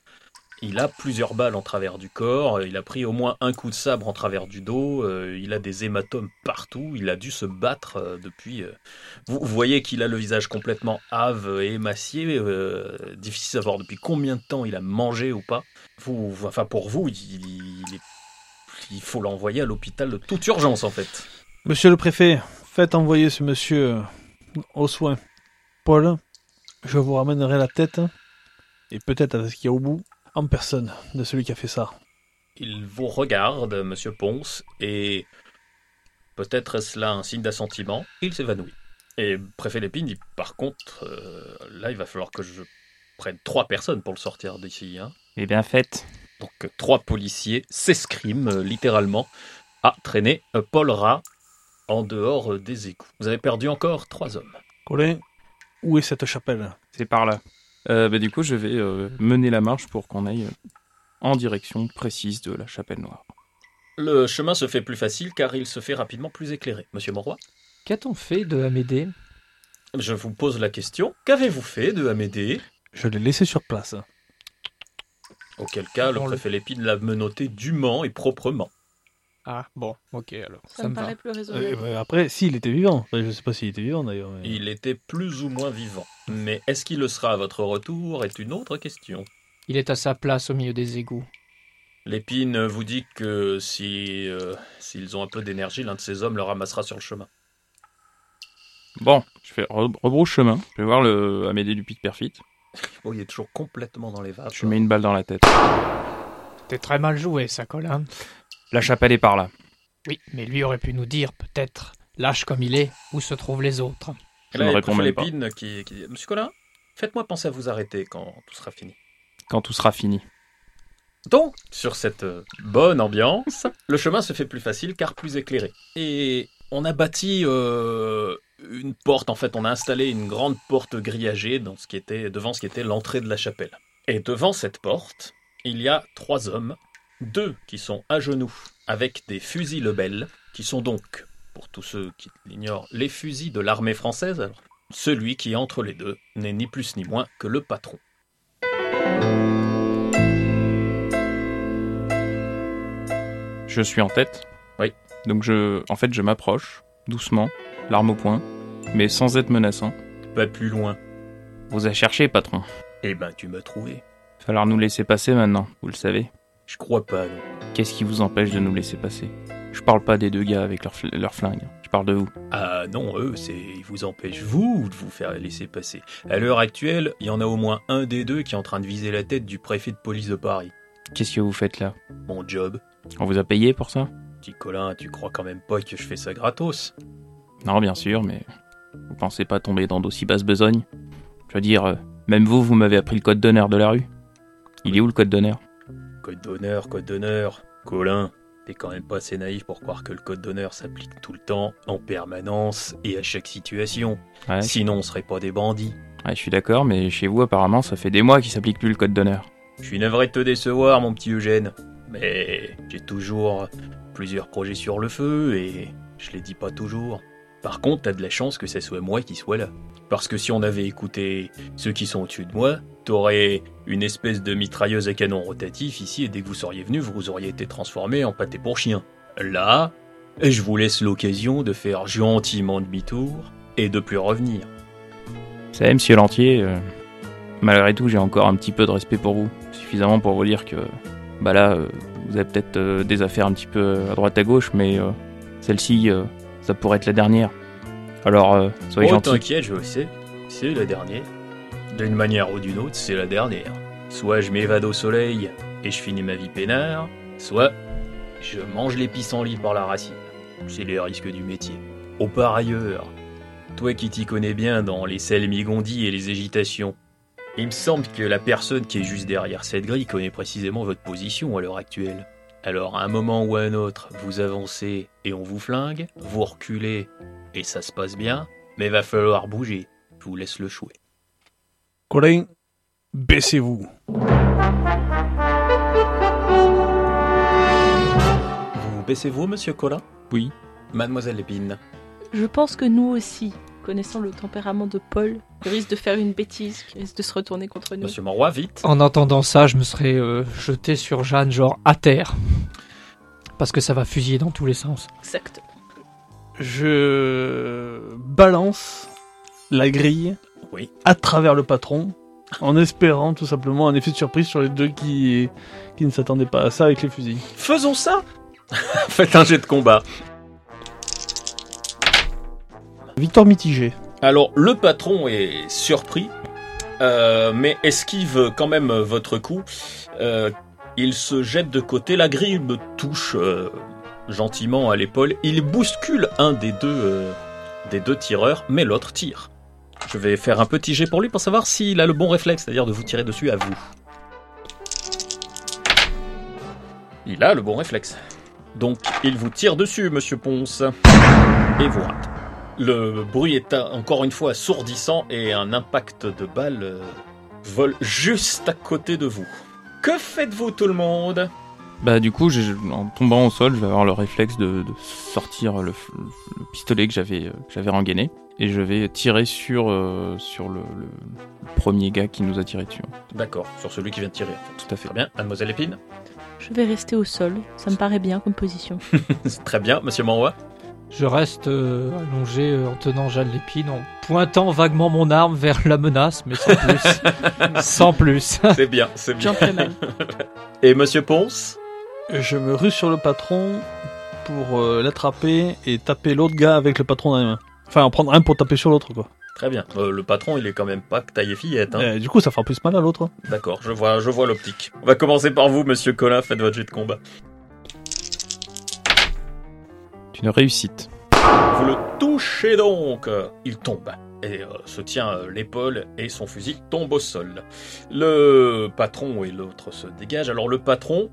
Speaker 1: Il a plusieurs balles en travers du corps, il a pris au moins un coup de sabre en travers du dos, euh, il a des hématomes partout, il a dû se battre euh, depuis... euh, vous, voyez qu'il a le visage complètement hâve et émacié, euh, difficile à savoir depuis combien de temps il a mangé ou pas. Vous, enfin pour vous, il, il faut l'envoyer à l'hôpital de toute urgence en fait.
Speaker 2: Monsieur le préfet, faites envoyer ce monsieur euh, aux soins. Paul, je vous ramènerai la tête, et peut-être avec ce qu'il y a au bout, en personne de celui qui a fait ça.
Speaker 1: Il vous regarde, monsieur Ponce, et peut-être est-ce là un signe d'assentiment, il s'évanouit. Et préfet Lépine dit par contre, euh, là il va falloir que je prenne trois personnes pour le sortir d'ici. Hein.
Speaker 5: Eh bien fait.
Speaker 1: Donc trois policiers s'escriment euh, littéralement à traîner euh, Paul Rat en dehors des égouts. Vous avez perdu encore trois hommes.
Speaker 2: Colin, où est cette chapelle?
Speaker 5: C'est par là. Euh, bah, du coup, je vais euh, mener la marche pour qu'on aille en direction précise de la chapelle noire.
Speaker 1: Le chemin se fait plus facile car il se fait rapidement plus éclairé. Monsieur Monroy,
Speaker 3: Qu'a-t-on fait de Amédée?
Speaker 1: Je vous pose la question. Qu'avez-vous fait de Amédée?
Speaker 2: Je l'ai laissé sur place.
Speaker 1: Auquel cas, le- préfet Lépine l'a menotté dûment et proprement.
Speaker 3: Ah, bon, ok, alors.
Speaker 4: Ça,
Speaker 3: Ça,
Speaker 4: me
Speaker 3: me va.
Speaker 4: paraît plus raisonnable.
Speaker 2: euh, après, s'il était vivant. Enfin, je sais pas s'il était vivant d'ailleurs. mais-
Speaker 1: Il était plus ou moins vivant. Mais est-ce qu'il le sera à votre retour est une autre question.
Speaker 3: Il est à sa place au milieu des égouts.
Speaker 1: L'épine vous dit que si euh, s'ils ont un peu d'énergie, l'un de ces hommes le ramassera sur le chemin.
Speaker 5: Bon, je fais re- rebrousse chemin. Je vais voir le Amédée du Pic Perfit.
Speaker 1: Oh, il est toujours complètement dans les vaches.
Speaker 5: Je lui mets une balle dans la tête.
Speaker 3: T'es très mal joué, ça, Colin.
Speaker 5: La chapelle est par là.
Speaker 3: Oui, mais lui aurait pu nous dire, peut-être, lâche comme il est, où se trouvent les autres.
Speaker 1: Et là, il y a l'épine qui, qui dit Monsieur Colin, faites-moi penser à vous arrêter quand tout sera fini.
Speaker 5: Quand tout sera fini.
Speaker 1: Donc, sur cette euh, bonne ambiance, le chemin se fait plus facile car plus éclairé. Et on a bâti euh, une porte, en fait, on a installé une grande porte grillagée dans ce qui était, devant ce qui était l'entrée de la chapelle. Et devant cette porte, il y a trois hommes, deux qui sont à genoux avec des fusils Lebel, qui sont donc, pour tous ceux qui l'ignorent, les fusils de l'armée française. Alors, celui qui entre les deux n'est ni plus ni moins que le patron.
Speaker 5: Je suis en tête.
Speaker 1: Oui.
Speaker 5: Donc je, en fait, je m'approche doucement, l'arme au poing, mais sans être menaçant.
Speaker 1: Pas plus loin.
Speaker 5: Vous a cherché, patron.
Speaker 1: Eh ben, tu m'as trouvé.
Speaker 5: Falloir nous laisser passer maintenant, vous le savez.
Speaker 1: Je crois pas, non.
Speaker 5: Qu'est-ce qui vous empêche de nous laisser passer? Je parle pas des deux gars avec leur, fl- leur flingue. Je parle de vous.
Speaker 1: Ah non, eux, c'est ils vous empêchent vous de vous faire laisser passer. À l'heure actuelle, il y en a au moins un des deux qui est en train de viser la tête du préfet de police de Paris.
Speaker 5: Qu'est-ce que vous faites là?
Speaker 1: Mon job.
Speaker 5: On vous a payé pour ça?
Speaker 1: Petit Colin, tu crois quand même pas que je fais ça gratos?
Speaker 5: Non, bien sûr, mais vous pensez pas tomber dans d'aussi basses besognes? Je veux dire, euh, même vous, vous m'avez appris le code d'honneur de la rue. Il est où le code d'honneur?
Speaker 1: Code d'honneur, code d'honneur. Colin, t'es quand même pas assez naïf pour croire que le code d'honneur s'applique tout le temps, en permanence et à chaque situation.
Speaker 5: ouais,
Speaker 1: Sinon, on serait pas des bandits.
Speaker 5: ouais, je suis d'accord, mais chez vous, apparemment, ça fait des mois qu'il s'applique plus le code d'honneur.
Speaker 1: Je suis navré de te décevoir, mon petit Eugène. Mais j'ai toujours plusieurs projets sur le feu et je les dis pas toujours. Par contre, t'as de la chance que ce soit moi qui soit là. Parce que si on avait écouté ceux qui sont au-dessus de moi, t'aurais une espèce de mitrailleuse à canon rotatif ici et dès que vous seriez venu, vous auriez été transformé en pâté pour chien. Là, je vous laisse l'occasion de faire gentiment demi-tour et de plus revenir.
Speaker 5: Vous savez, monsieur Lantier, euh, malgré tout, j'ai encore un petit peu de respect pour vous. Suffisamment pour vous dire que, bah là, euh, vous avez peut-être euh, des affaires un petit peu à droite à gauche, mais celle-ci, ça pourrait être la dernière. Alors, euh, soyez
Speaker 1: oh,
Speaker 5: gentil.
Speaker 1: t'inquiète, je le sais. C'est la dernière. D'une manière ou d'une autre, c'est la dernière. Soit je m'évade au soleil et je finis ma vie peinard, soit je mange les pissenlits par la racine. C'est les risques du métier. Au par ailleurs, toi qui t'y connais bien dans les sels migondis et les hésitations, il me semble que la personne qui est juste derrière cette grille connaît précisément votre position à l'heure actuelle. Alors à un moment ou à un autre, vous avancez et on vous flingue, vous reculez et ça se passe bien, mais va falloir bouger. Je vous laisse le choix.
Speaker 2: Colin, baissez-vous.
Speaker 1: Vous baissez-vous, monsieur Colin?
Speaker 5: Oui.
Speaker 1: Mademoiselle Lépine.
Speaker 4: Je pense que nous aussi, connaissant le tempérament de Paul, il risque de faire une bêtise, qui risque de se retourner contre nous.
Speaker 1: Monsieur Monroy, vite.
Speaker 3: En entendant ça, je me serais euh, jeté sur Jeanne, genre à terre. Parce que ça va fusiller dans tous les sens.
Speaker 4: Exact.
Speaker 2: Je balance la grille
Speaker 1: Oui.
Speaker 2: à travers le patron en espérant tout simplement un effet de surprise sur les deux qui, qui ne s'attendaient pas à ça avec les fusils.
Speaker 1: Faisons ça Faites un jet de combat.
Speaker 2: Victoire mitigée.
Speaker 1: Alors, le patron est surpris, euh, mais esquive quand même votre coup. Euh, il se jette de côté, la grille me touche euh, gentiment à l'épaule. Il bouscule un des deux, euh, des deux tireurs, mais l'autre tire. Je vais faire un petit jet pour lui pour savoir s'il a le bon réflexe, c'est-à-dire de vous tirer dessus à vous. Il a le bon réflexe. Donc, il vous tire dessus, monsieur Ponce. Et vous rate. Le bruit est encore une fois assourdissant et un impact de balle euh, vole juste à côté de vous. Que faites-vous tout le monde?
Speaker 5: Bah du coup, en tombant au sol, je vais avoir le réflexe de, de sortir le, pistolet que j'avais euh, que j'avais rengainé et je vais tirer sur euh, sur le, le- le premier gars qui nous a tiré dessus.
Speaker 1: D'accord, sur celui qui vient de tirer. en fait.
Speaker 5: Tout à fait.
Speaker 1: Très bien, mademoiselle Épine?
Speaker 4: Je vais rester au sol, ça me paraît bien comme position.
Speaker 1: Très bien, monsieur Manroy.
Speaker 3: Je reste euh, allongé euh, en tenant Jeanne l'épine, en pointant vaguement mon arme vers la menace, mais sans plus. sans plus.
Speaker 1: C'est bien, c'est bien.
Speaker 4: Gentleman.
Speaker 1: Et monsieur Ponce?
Speaker 2: Je me rue sur le patron pour euh, l'attraper et taper l'autre gars avec le patron dans les mains. Enfin, en prendre un pour taper sur l'autre, quoi.
Speaker 1: Très bien. Euh, le patron, il est quand même pas taillé fillette. Hein.
Speaker 2: Euh, du coup, ça fera plus mal à l'autre.
Speaker 1: D'accord, je vois, je vois l'optique. On va commencer par vous, monsieur Colin, faites votre jet de combat.
Speaker 5: Une réussite.
Speaker 1: Vous le touchez donc Il tombe et euh, se tient euh, l'épaule et son fusil tombe au sol. Le patron et l'autre se dégagent. Alors le patron,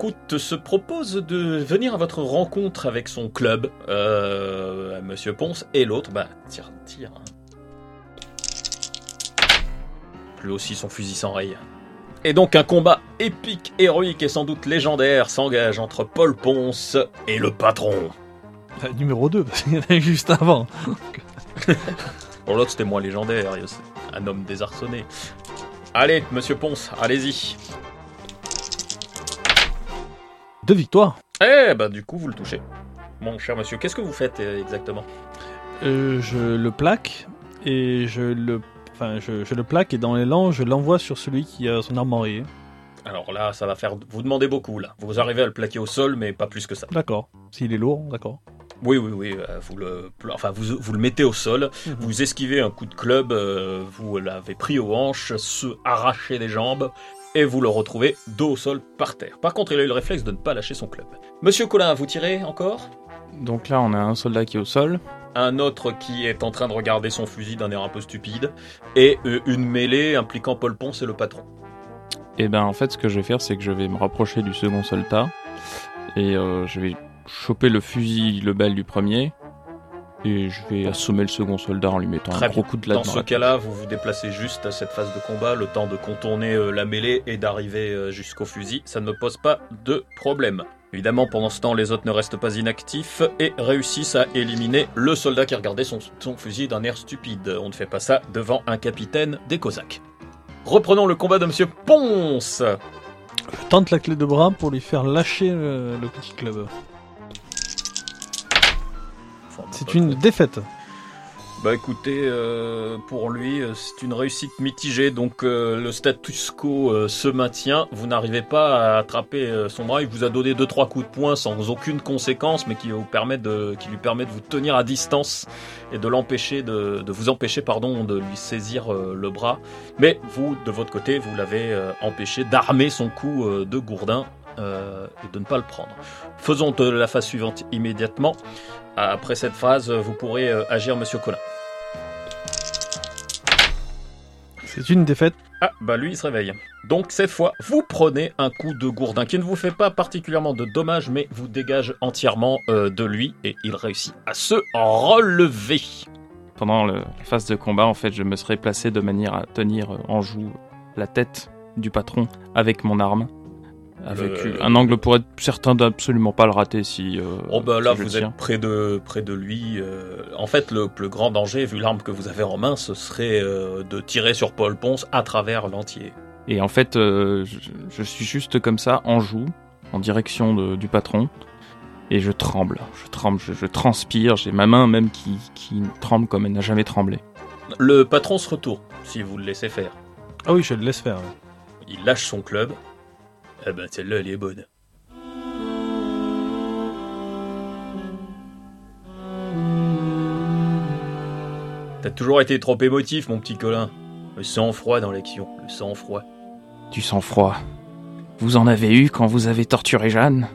Speaker 1: écoute, se propose de venir à votre rencontre avec son club, euh, Monsieur Ponce, et l'autre, bah, tire, tire. hein. Lui aussi son fusil s'enraye. Et donc un combat épique, héroïque et sans doute légendaire s'engage entre Paul Ponce et le patron.
Speaker 2: Euh, numéro 2, parce qu'il y en a eu juste avant.
Speaker 1: Pour l'autre, c'était moins légendaire. Un homme désarçonné. Allez, monsieur Ponce, allez-y.
Speaker 2: Deux victoires.
Speaker 1: Eh bah, du coup, vous le touchez. Mon cher monsieur, qu'est-ce que vous faites euh, exactement?
Speaker 2: Euh, je le plaque et je le. Enfin, je, je le plaque et dans l'élan, je l'envoie sur celui qui a son arme enrayée.
Speaker 1: Alors là, ça va faire. Vous demandez beaucoup, là. Vous arrivez à le plaquer au sol, mais pas plus que ça.
Speaker 2: D'accord. S'il est lourd, d'accord.
Speaker 1: Oui, oui, oui. euh, Vous le, enfin, vous, vous le mettez au sol.
Speaker 2: Mhm.
Speaker 1: Vous esquivez un coup de club. euh, Vous l'avez pris aux hanches, se arraché les jambes. Et vous le retrouvez dos au sol par terre. Par contre, il a eu le réflexe de ne pas lâcher son club. Monsieur Colin, vous tirez encore?
Speaker 5: Donc là, on a un soldat qui est au sol.
Speaker 1: un autre qui est en train de regarder son fusil d'un air un peu stupide, et euh, une mêlée impliquant Paul Ponce et le patron.
Speaker 5: Et ben en fait, ce que je vais faire, c'est que je vais me rapprocher du second soldat et euh, je vais choper le fusil, le bal du premier et je vais assommer le second soldat en lui mettant
Speaker 1: Très
Speaker 5: un gros coup de latte
Speaker 1: Dans
Speaker 5: dans
Speaker 1: ce cas-là, vous vous déplacez juste à cette phase de combat, le temps de contourner euh, la mêlée et d'arriver euh, jusqu'au fusil. Ça ne me pose pas de problème. Évidemment, pendant ce temps, les autres ne restent pas inactifs et réussissent à éliminer le soldat qui regardait son, son fusil d'un air stupide. On ne fait pas ça devant un capitaine des Cosaques. Reprenons le combat de Monsieur Ponce.
Speaker 2: Je tente la clé de bras pour lui faire lâcher le, le petit club. C'est une défaite.
Speaker 1: Bah écoutez, euh, pour lui, euh, c'est une réussite mitigée, donc euh, le status quo euh, se maintient. Vous n'arrivez pas à attraper son bras. Il vous a donné deux trois coups de poing sans aucune conséquence, mais qui vous permet de, qui lui permet de vous tenir à distance et de l'empêcher de, de vous empêcher, pardon, de lui saisir le bras. Mais vous, de votre côté, vous l'avez empêché d'armer son coup de gourdin euh, et de ne pas le prendre. Faisons de la phase suivante immédiatement. Après cette phase, vous pourrez euh, agir, Monsieur Collin.
Speaker 2: C'est une défaite.
Speaker 1: Ah, bah lui, il se réveille. Donc cette fois, vous prenez un coup de gourdin qui ne vous fait pas particulièrement de dommages, mais vous dégage entièrement euh, de lui et il réussit à se relever.
Speaker 5: Pendant le- la phase de combat, en fait, je me serais placé de manière à tenir euh, en joue la tête du patron avec mon arme. Avec un angle pour être certain d'absolument pas le rater si. euh,
Speaker 1: Oh bah là,
Speaker 5: si
Speaker 1: vous êtes près de, près de lui. euh, en fait, le plus grand danger, vu l'arme que vous avez en main, ce serait euh, de tirer sur Paul Ponce à travers l'entier.
Speaker 5: Et en fait, euh, je, je suis juste comme ça, en joue, en direction de- du patron. Et je tremble, je tremble, je, je transpire, j'ai ma main même qui, qui tremble comme elle n'a jamais tremblé.
Speaker 1: Le patron se retourne, si vous le laissez faire.
Speaker 2: Ah oui, je le laisse faire.
Speaker 1: Il lâche son club. Eh ben, celle-là, elle est bonne. T'as toujours été trop émotif, mon petit Colin. Le sang-froid dans l'action, le sang-froid.
Speaker 5: Du sang-froid. Vous en avez eu quand vous avez torturé Jeanne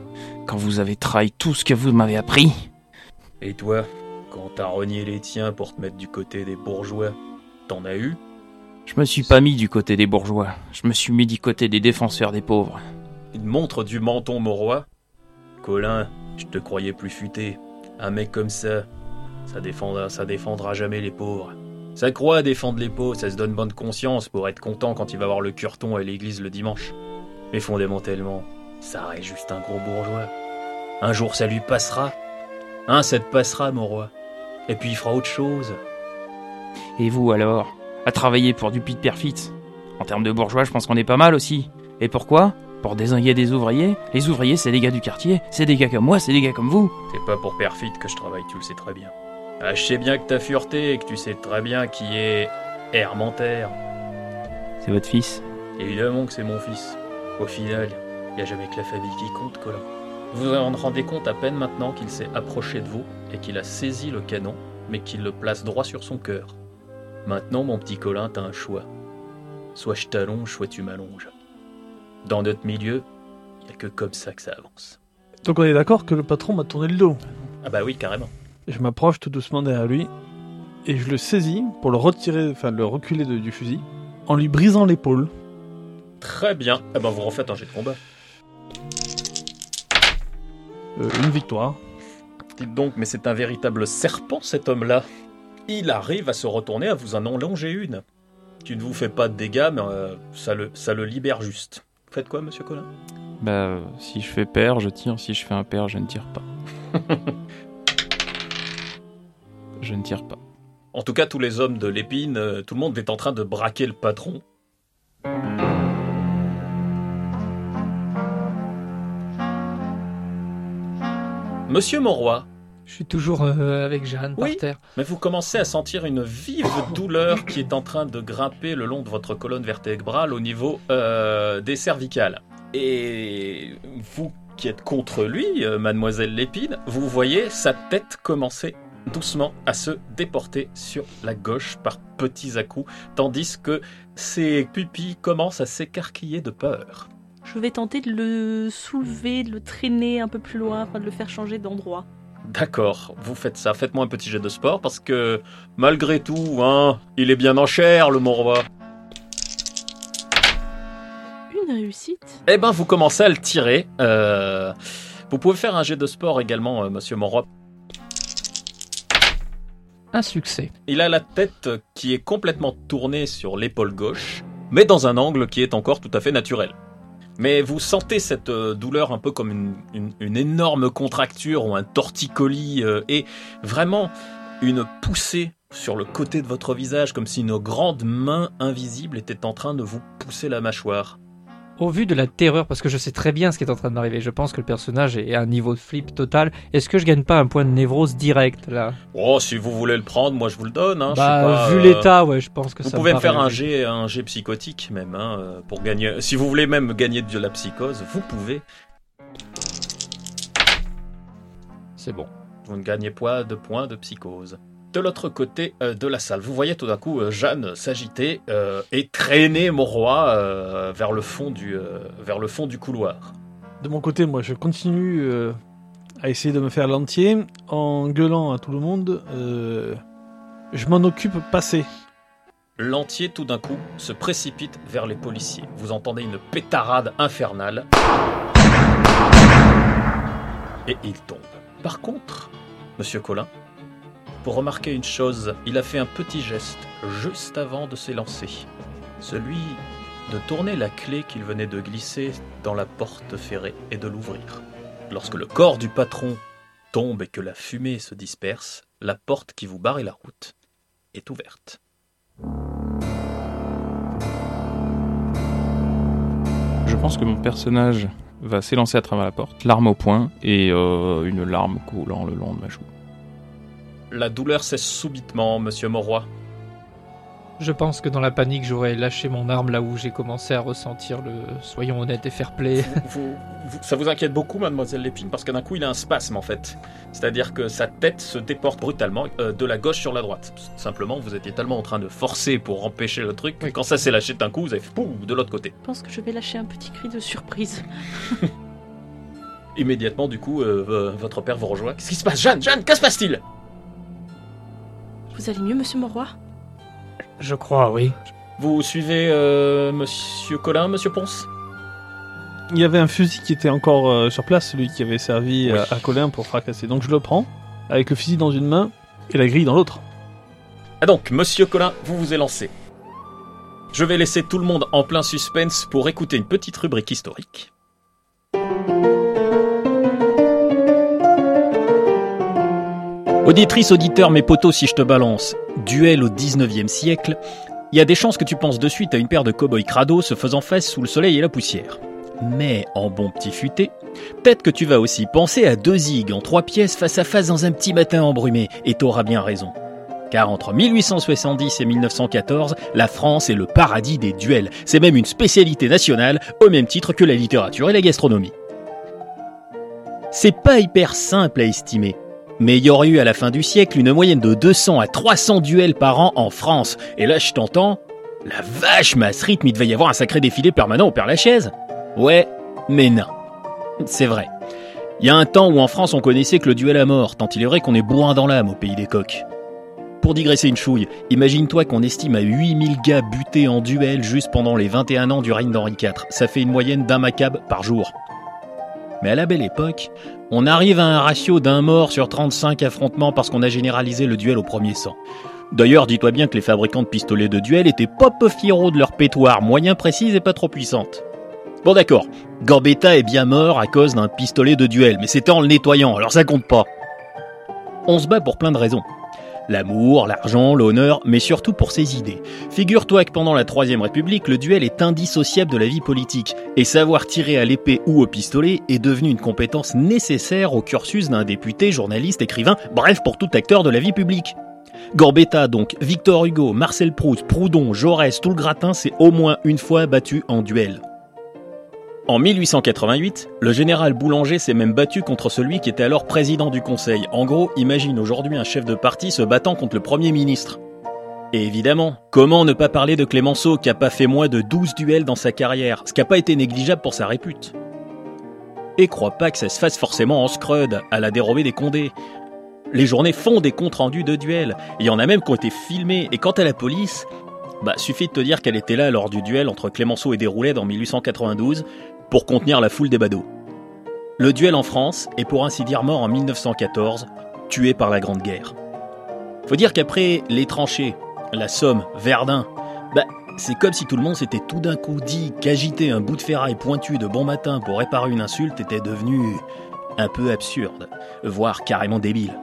Speaker 5: Quand vous avez trahi tout ce que vous m'avez appris
Speaker 1: Et toi, quand t'as renié les tiens pour te mettre du côté des bourgeois, t'en as eu?
Speaker 5: Je me suis pas mis du côté des bourgeois, je me suis mis du côté des défenseurs des pauvres.
Speaker 1: Une montre du menton morois Colin, je te croyais plus futé. Un mec comme ça, ça défendra, ça défendra jamais les pauvres. Ça croit défendre les pauvres, ça se donne bonne conscience pour être content quand il va voir le curton à l'église le dimanche. Mais fondamentalement, ça reste juste un gros bourgeois. Un jour ça lui passera. Hein, ça te passera, mon roi. Et puis il fera autre chose.
Speaker 5: Et vous alors? À travailler pour du pit perfit En termes de bourgeois, je pense qu'on est pas mal aussi. Et pourquoi? Pour désinguer des ouvriers Les ouvriers, c'est des gars du quartier, c'est des gars comme moi, c'est des gars comme vous.
Speaker 1: C'est pas pour Perfit que je travaille, tu le sais très bien. Ah, je sais bien que t'as fureté et que tu sais très bien qui est Hermanter.
Speaker 5: C'est votre fils
Speaker 1: Évidemment que c'est mon fils. Au final, Il n'y a jamais que la famille qui compte, Colin. Vous vous rendez compte à peine maintenant qu'il s'est approché de vous et qu'il a saisi le canon, mais qu'il le place droit sur son cœur. Maintenant, mon petit Colin, t'as un choix. Soit je t'allonge, soit tu m'allonges. Dans notre milieu, il n'y a que comme ça que ça avance.
Speaker 2: Donc on est d'accord que le patron m'a tourné le dos.
Speaker 1: Ah bah oui, carrément.
Speaker 2: Je m'approche tout doucement derrière lui et je le saisis pour le retirer, enfin le reculer de- du fusil, en lui brisant l'épaule.
Speaker 1: Très bien. Eh ben vous refaites un jet de combat.
Speaker 2: Euh, une victoire.
Speaker 1: Dites donc, mais c'est un véritable serpent cet homme-là. Il arrive à se retourner, à vous en enlonger une. Qui ne vous fait pas de dégâts, mais euh, ça, le, ça le libère juste. Faites quoi, monsieur Colin
Speaker 5: Bah, euh, si je fais pair, je tire. Si je fais impair, je ne tire pas. je ne tire pas.
Speaker 1: En tout cas, tous les hommes de l'épine, euh, tout le monde est en train de braquer le patron. Monsieur Monroy,
Speaker 3: Je suis toujours euh, avec Jeanne
Speaker 1: Oui.
Speaker 3: par terre.
Speaker 1: mais vous commencez à sentir une vive douleur qui est en train de grimper le long de votre colonne vertébrale au niveau euh, des cervicales. Et vous qui êtes contre lui, euh, mademoiselle Lépine, vous voyez sa tête commencer doucement à se déporter sur la gauche par petits à-coups, tandis que ses pupilles commencent à s'écarquiller de peur.
Speaker 4: Je vais tenter de le soulever, de le traîner un peu plus loin afin de le faire changer d'endroit.
Speaker 1: D'accord, vous faites ça. Faites-moi un petit jet de sport parce que malgré tout, hein, il est bien en chair, le Monroy.
Speaker 4: Une réussite
Speaker 1: Eh ben, vous commencez à le tirer. Euh, vous pouvez faire un jet de sport également, euh, Monsieur Monroy.
Speaker 3: Un succès.
Speaker 1: Il a la tête qui est complètement tournée sur l'épaule gauche, mais dans un angle qui est encore tout à fait naturel. Mais vous sentez cette euh, douleur un peu comme une, une- énorme contracture ou un torticolis euh, et vraiment une poussée sur le côté de votre visage comme si une grande main invisible était en train de vous pousser la mâchoire.
Speaker 3: Au vu de la terreur, parce que je sais très bien ce qui est en train de m'arriver, je pense que le personnage est à un niveau de flip total. Est-ce que je gagne pas un point de névrose direct là?
Speaker 1: Oh, si vous voulez le prendre, moi je vous le donne. Hein, je sais
Speaker 3: Bah,
Speaker 1: pas,
Speaker 3: vu
Speaker 1: euh,
Speaker 3: l'état, ouais, je pense que
Speaker 1: Vous
Speaker 3: ça
Speaker 1: pouvez me
Speaker 3: paraît
Speaker 1: faire un jet, un jet psychotique même, hein, euh, pour gagner. Si vous voulez même gagner de la psychose, vous pouvez.
Speaker 3: C'est bon.
Speaker 1: Vous ne gagnez pas de points de psychose. De l'autre côté euh, de la salle, vous voyez tout d'un coup euh, Jeanne s'agiter euh, et traîner mon roi vers, le fond du, vers le fond du couloir.
Speaker 2: De mon côté, moi, je continue à essayer de me faire l'entier en gueulant à tout le monde. je m'en occupe passer.
Speaker 1: L'entier, tout d'un coup, se précipite vers les policiers. Vous entendez une pétarade infernale. Et il tombe. Par contre, Monsieur Collin, pour remarquer une chose, il a fait un petit geste juste avant de s'élancer. Celui de tourner la clé qu'il venait de glisser dans la porte ferrée et de l'ouvrir. Lorsque le corps du patron tombe et que la fumée se disperse, la porte qui vous barrait la route est ouverte.
Speaker 5: Je pense que mon personnage va s'élancer à travers la porte, l'arme au poing et euh, une larme coulant le long de ma joue.
Speaker 1: La douleur cesse subitement, monsieur Monroy.
Speaker 3: Je pense que dans la panique, j'aurais lâché mon arme là où j'ai commencé à ressentir le soyons honnêtes et fair play.
Speaker 1: Vous- vous- ça vous inquiète beaucoup, mademoiselle Lépine, parce que d'un coup, il a un spasme, en fait. C'est-à-dire que sa tête se déporte brutalement euh, de la gauche sur la droite. Simplement, vous étiez tellement en train de forcer pour empêcher le truc, que quand ça s'est lâché d'un coup, vous avez fait pouf de l'autre côté.
Speaker 4: Je pense que je vais lâcher un petit cri de surprise.
Speaker 1: Immédiatement, du coup, euh, euh, votre père vous rejoint. Qu'est-ce qui se passe Jeanne, Jeanne, que se passe-t-il?
Speaker 4: Vous allez mieux, monsieur Monroy
Speaker 3: Je crois, oui.
Speaker 1: Vous suivez euh, monsieur Colin, monsieur Ponce?
Speaker 2: Il y avait un fusil qui était encore euh, sur place, celui qui avait servi
Speaker 1: Oui.
Speaker 2: à, à Colin pour fracasser. Donc je le prends, avec le fusil dans une main et la grille dans l'autre.
Speaker 1: Ah donc, monsieur Colin, vous vous élancez. Je vais laisser tout le monde en plein suspense pour écouter une petite rubrique historique. Auditrice, auditeur, mes potos, si je te balance, duel au 19e siècle, il y a des chances que tu penses de suite à une paire de cow-boys crado se faisant face sous le soleil et la poussière. Mais, en bon petit futé, peut-être que tu vas aussi penser à deux zigues en trois pièces face à face dans un petit matin embrumé, et t'auras bien raison Car entre 1870 et 1914, la France est le paradis des duels. C'est même une spécialité nationale, au même titre que la littérature et la gastronomie. C'est pas hyper simple à estimer. Mais il y aurait eu à la fin du siècle une moyenne de 200 à 300 duels par an en France. Et là, je t'entends La vache, ce rythme, il devait y avoir un sacré défilé permanent au Père Lachaise. Ouais, mais non. C'est vrai. Il y a un temps où en France on connaissait que le duel à mort, tant il est vrai qu'on est bourrin dans l'âme au pays des coqs. Pour digresser une chouille, imagine-toi qu'on estime à 8000 gars butés en duel juste pendant les 21 ans du règne d'Henri IV. Ça fait une moyenne d'un macabre par jour. Mais à la belle époque, on arrive à un ratio d'un mort sur 35 affrontements parce qu'on a généralisé le duel au premier sang. D'ailleurs, dis-toi bien que les fabricants de pistolets de duel étaient pas peu de leur pétoire, moyen précise et pas trop puissante. Bon d'accord, Gambetta est bien mort à cause d'un pistolet de duel, mais c'était en le nettoyant, alors ça compte pas. On se bat pour plein de raisons. L'amour, l'argent, l'honneur, mais surtout pour ses idées. Figure-toi que pendant la Troisième République, le duel est indissociable de la vie politique, et savoir tirer à l'épée ou au pistolet est devenu une compétence nécessaire au cursus d'un député, journaliste, écrivain, bref pour tout acteur de la vie publique. Gambetta donc, Victor Hugo, Marcel Proust, Proudhon, Jaurès, tout le gratin s'est au moins une fois battu en duel. En 1888, le général Boulanger s'est même battu contre celui qui était alors président du Conseil. En gros, imagine aujourd'hui un chef de parti se battant contre le Premier ministre. Et évidemment, comment ne pas parler de Clémenceau qui a pas fait moins de 12 duels dans sa carrière, ce qui n'a pas été négligeable pour sa répute? Et crois pas que ça se fasse forcément en scrud, à la dérobée des condés. Les journées font des comptes rendus de duels. Il y en a même qui ont été filmés. Et quant à la police, bah suffit de te dire qu'elle était là lors du duel entre Clémenceau et Desroulèdes en 1892 pour contenir la foule des badauds. Le duel en France est pour ainsi dire mort en 1914, tué par la Grande Guerre. Faut dire qu'après les tranchées, la Somme, Verdun, bah, c'est comme si tout le monde s'était tout d'un coup dit qu'agiter un bout de ferraille pointu de bon matin pour réparer une insulte était devenu un peu absurde, voire carrément débile.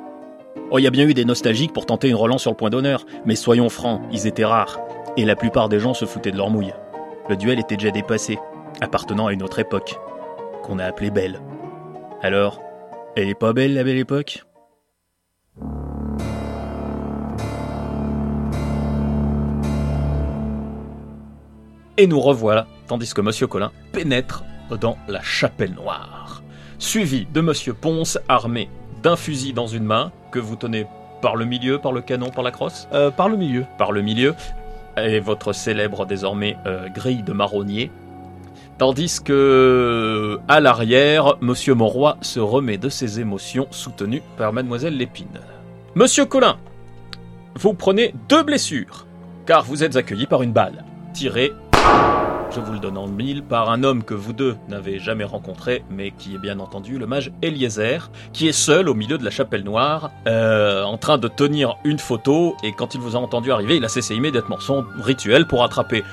Speaker 1: Oh, il y a bien eu des nostalgiques pour tenter une relance sur le point d'honneur, mais soyons francs, ils étaient rares, et la plupart des gens se foutaient de leur mouille. Le duel était déjà dépassé, appartenant à une autre époque, qu'on a appelée belle. Alors, elle est pas belle la belle époque? Et nous revoilà, tandis que Monsieur Colin pénètre dans la chapelle noire, suivi de Monsieur Ponce armé d'un fusil dans une main, que vous tenez par le milieu, par le canon, par la crosse?
Speaker 2: Euh, par le milieu.
Speaker 1: Par le milieu, et votre célèbre désormais euh, grille de marronnier. Tandis que, à l'arrière, Monsieur Monroy se remet de ses émotions soutenu par Mademoiselle Lépine. Monsieur Colin, vous prenez deux blessures, car vous êtes accueilli par une balle, tirée, je vous le donne en mille, par un homme que vous deux n'avez jamais rencontré, mais qui est bien entendu le mage Eliezer, qui est seul au milieu de la chapelle noire, euh, en train de tenir une photo, et quand il vous a entendu arriver, il a cessé immédiatement son rituel pour attraper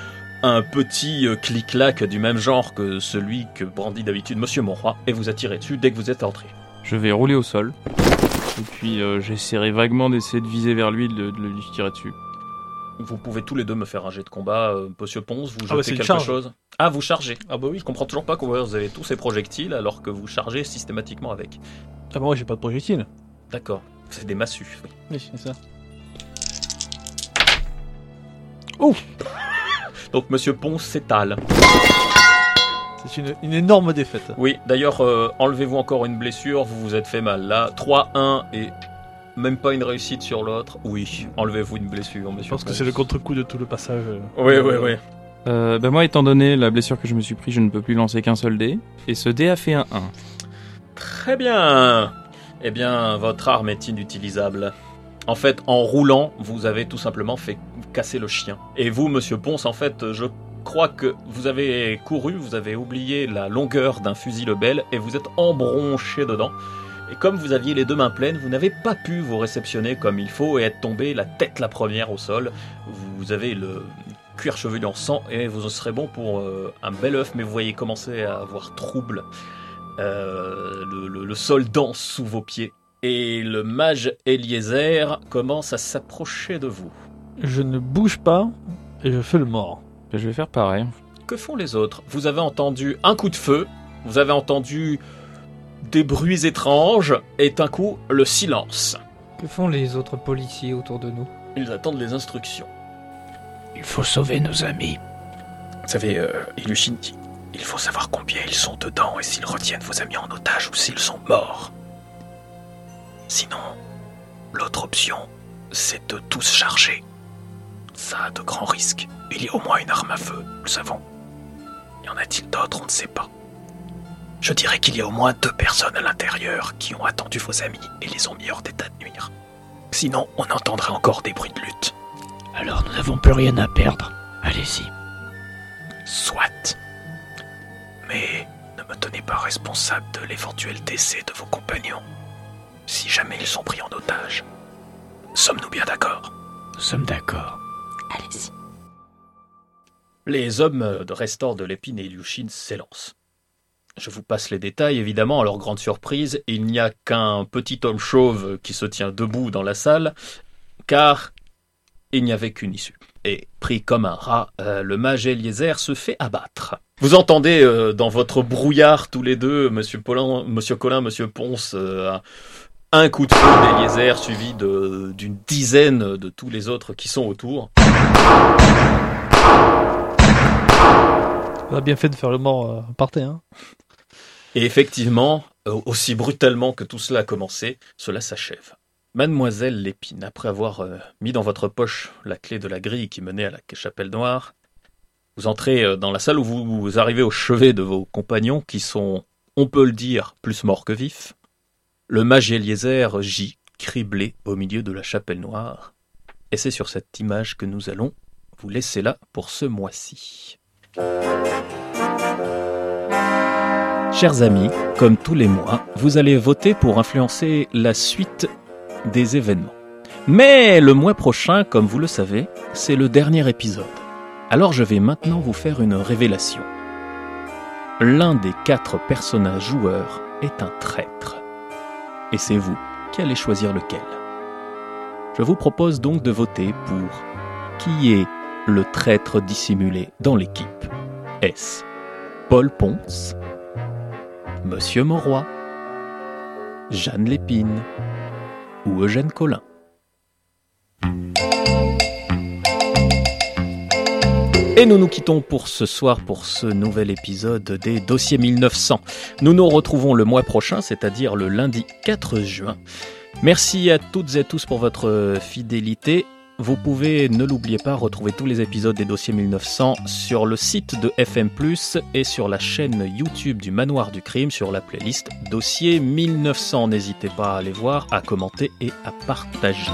Speaker 1: un petit euh, clic-clac du même genre que celui que brandit d'habitude Monsieur Monroy, et vous a tiré dessus dès que vous êtes entré.
Speaker 5: Je vais rouler au sol. Et puis euh, j'essaierai vaguement d'essayer de viser vers lui, de, de lui tirer dessus.
Speaker 1: Vous pouvez tous les deux me faire un jet de combat, euh, Monsieur Ponce, vous
Speaker 2: Ah ouais,
Speaker 1: jetez
Speaker 2: une
Speaker 1: quelque
Speaker 2: charge.
Speaker 1: chose Ah, vous chargez
Speaker 2: Ah bah oui.
Speaker 1: Je comprends toujours pas comment vous avez tous ces projectiles alors que vous chargez systématiquement avec.
Speaker 2: Ah bah moi j'ai pas de projectile.
Speaker 1: D'accord. C'est des massues. oui.
Speaker 2: Oui, c'est ça.
Speaker 1: Donc Monsieur Ponce s'étale.
Speaker 2: C'est une, une énorme défaite.
Speaker 1: Oui, d'ailleurs, euh, enlevez-vous encore une blessure, vous vous êtes fait mal. Là, 3-1 et même pas une réussite sur l'autre. Oui, enlevez-vous une blessure,
Speaker 2: Je
Speaker 1: monsieur.
Speaker 2: pense que
Speaker 1: Ponce.
Speaker 2: c'est le contre-coup de tout le passage.
Speaker 1: Oui, oui, oui.
Speaker 5: Euh, bah moi, étant donné la blessure que je me suis pris, je ne peux plus lancer qu'un seul dé. Et ce dé a fait un 1.
Speaker 1: Très bien. Eh bien, votre arme est inutilisable. En fait, en roulant, vous avez tout simplement fait casser le chien. Et vous, monsieur Ponce, en fait, je crois que vous avez couru, vous avez oublié la longueur d'un fusil Lebel et vous êtes embronché dedans. Et comme vous aviez les deux mains pleines, vous n'avez pas pu vous réceptionner comme il faut et être tombé la tête la première au sol. Vous avez le cuir chevelu en sang et vous en serez bon pour euh, un bel œuf, mais vous voyez commencer à avoir trouble. Euh, le, le- sol danse sous vos pieds. Et le mage Eliezer commence à s'approcher de vous.
Speaker 2: Je ne bouge pas et je fais le mort.
Speaker 5: Je vais faire pareil.
Speaker 1: Que font les autres? Vous avez entendu un coup de feu, vous avez entendu des bruits étranges, et d'un coup, le silence.
Speaker 3: Que font les autres policiers autour de nous?
Speaker 1: Ils attendent les instructions.
Speaker 3: Il faut sauver nos amis.
Speaker 1: Vous savez, euh, Ilushin dit, il faut savoir combien ils sont dedans et s'ils retiennent vos amis en otage ou s'ils sont morts. Sinon, l'autre option, c'est de tous charger. Ça a de grands risques. Il y a au moins une arme à feu, nous le savons. Y en a-t-il d'autres On ne sait pas. Je dirais qu'il y a au moins deux personnes à l'intérieur qui ont attendu vos amis et les ont mis hors d'état de nuire. Sinon, on entendrait encore des bruits de lutte.
Speaker 3: Alors nous n'avons plus rien à perdre. Allez-y.
Speaker 1: Soit. Mais ne me tenez pas responsable de l'éventuel décès de vos compagnons. Si jamais ils sont pris en otage. Sommes-nous bien d'accord?
Speaker 3: Nous sommes d'accord.
Speaker 4: Allez-y.
Speaker 1: Les hommes de Restor de l'Épine et Ilyushin s'élancent. Je vous passe les détails, évidemment, à leur grande surprise, il n'y a qu'un petit homme chauve qui se tient debout dans la salle, car il n'y avait qu'une issue. Et pris comme un rat, euh, le mage Eliezer se fait abattre. Vous entendez euh, dans votre brouillard tous les deux, Monsieur Paulin, Monsieur Colin, Monsieur Ponce, euh, un coup de feu d'Eliezer suivi de- d'une dizaine de tous les autres qui sont autour.
Speaker 2: On a bien fait de faire le mort euh, par terre. Hein.
Speaker 1: Et effectivement, euh, aussi brutalement que tout cela a commencé, cela s'achève. Mademoiselle Lépine, après avoir euh, mis dans votre poche la clé de la grille qui menait à la chapelle noire, vous entrez euh, dans la salle où vous, vous arrivez au chevet de vos compagnons qui sont, on peut le dire, plus morts que vifs. Le mage Eliezer gît criblé au milieu de la chapelle noire. Et c'est sur cette image que nous allons vous laisser là pour ce mois-ci. Chers amis, comme tous les mois, vous allez voter pour influencer la suite des événements. Mais le mois prochain, comme vous le savez, c'est le dernier épisode. Alors je vais maintenant vous faire une révélation. L'un des quatre personnages joueurs est un traître. Et c'est vous qui allez choisir lequel. Je vous propose donc de voter pour qui est le traître dissimulé dans l'équipe. Est-ce Paul Ponce Monsieur Mauroy, Jeanne Lépine ou Eugène Collin. Et nous nous quittons pour ce soir pour ce nouvel épisode des Dossiers 1900. Nous nous retrouvons le mois prochain, c'est-à-dire le lundi 4 juin. Merci à toutes et tous pour votre fidélité. Vous pouvez, ne l'oubliez pas, retrouver tous les épisodes des Dossiers 1900 sur le site de FM+, et sur la chaîne YouTube du Manoir du Crime sur la playlist Dossier 1900. N'hésitez pas à aller voir, à commenter et à partager.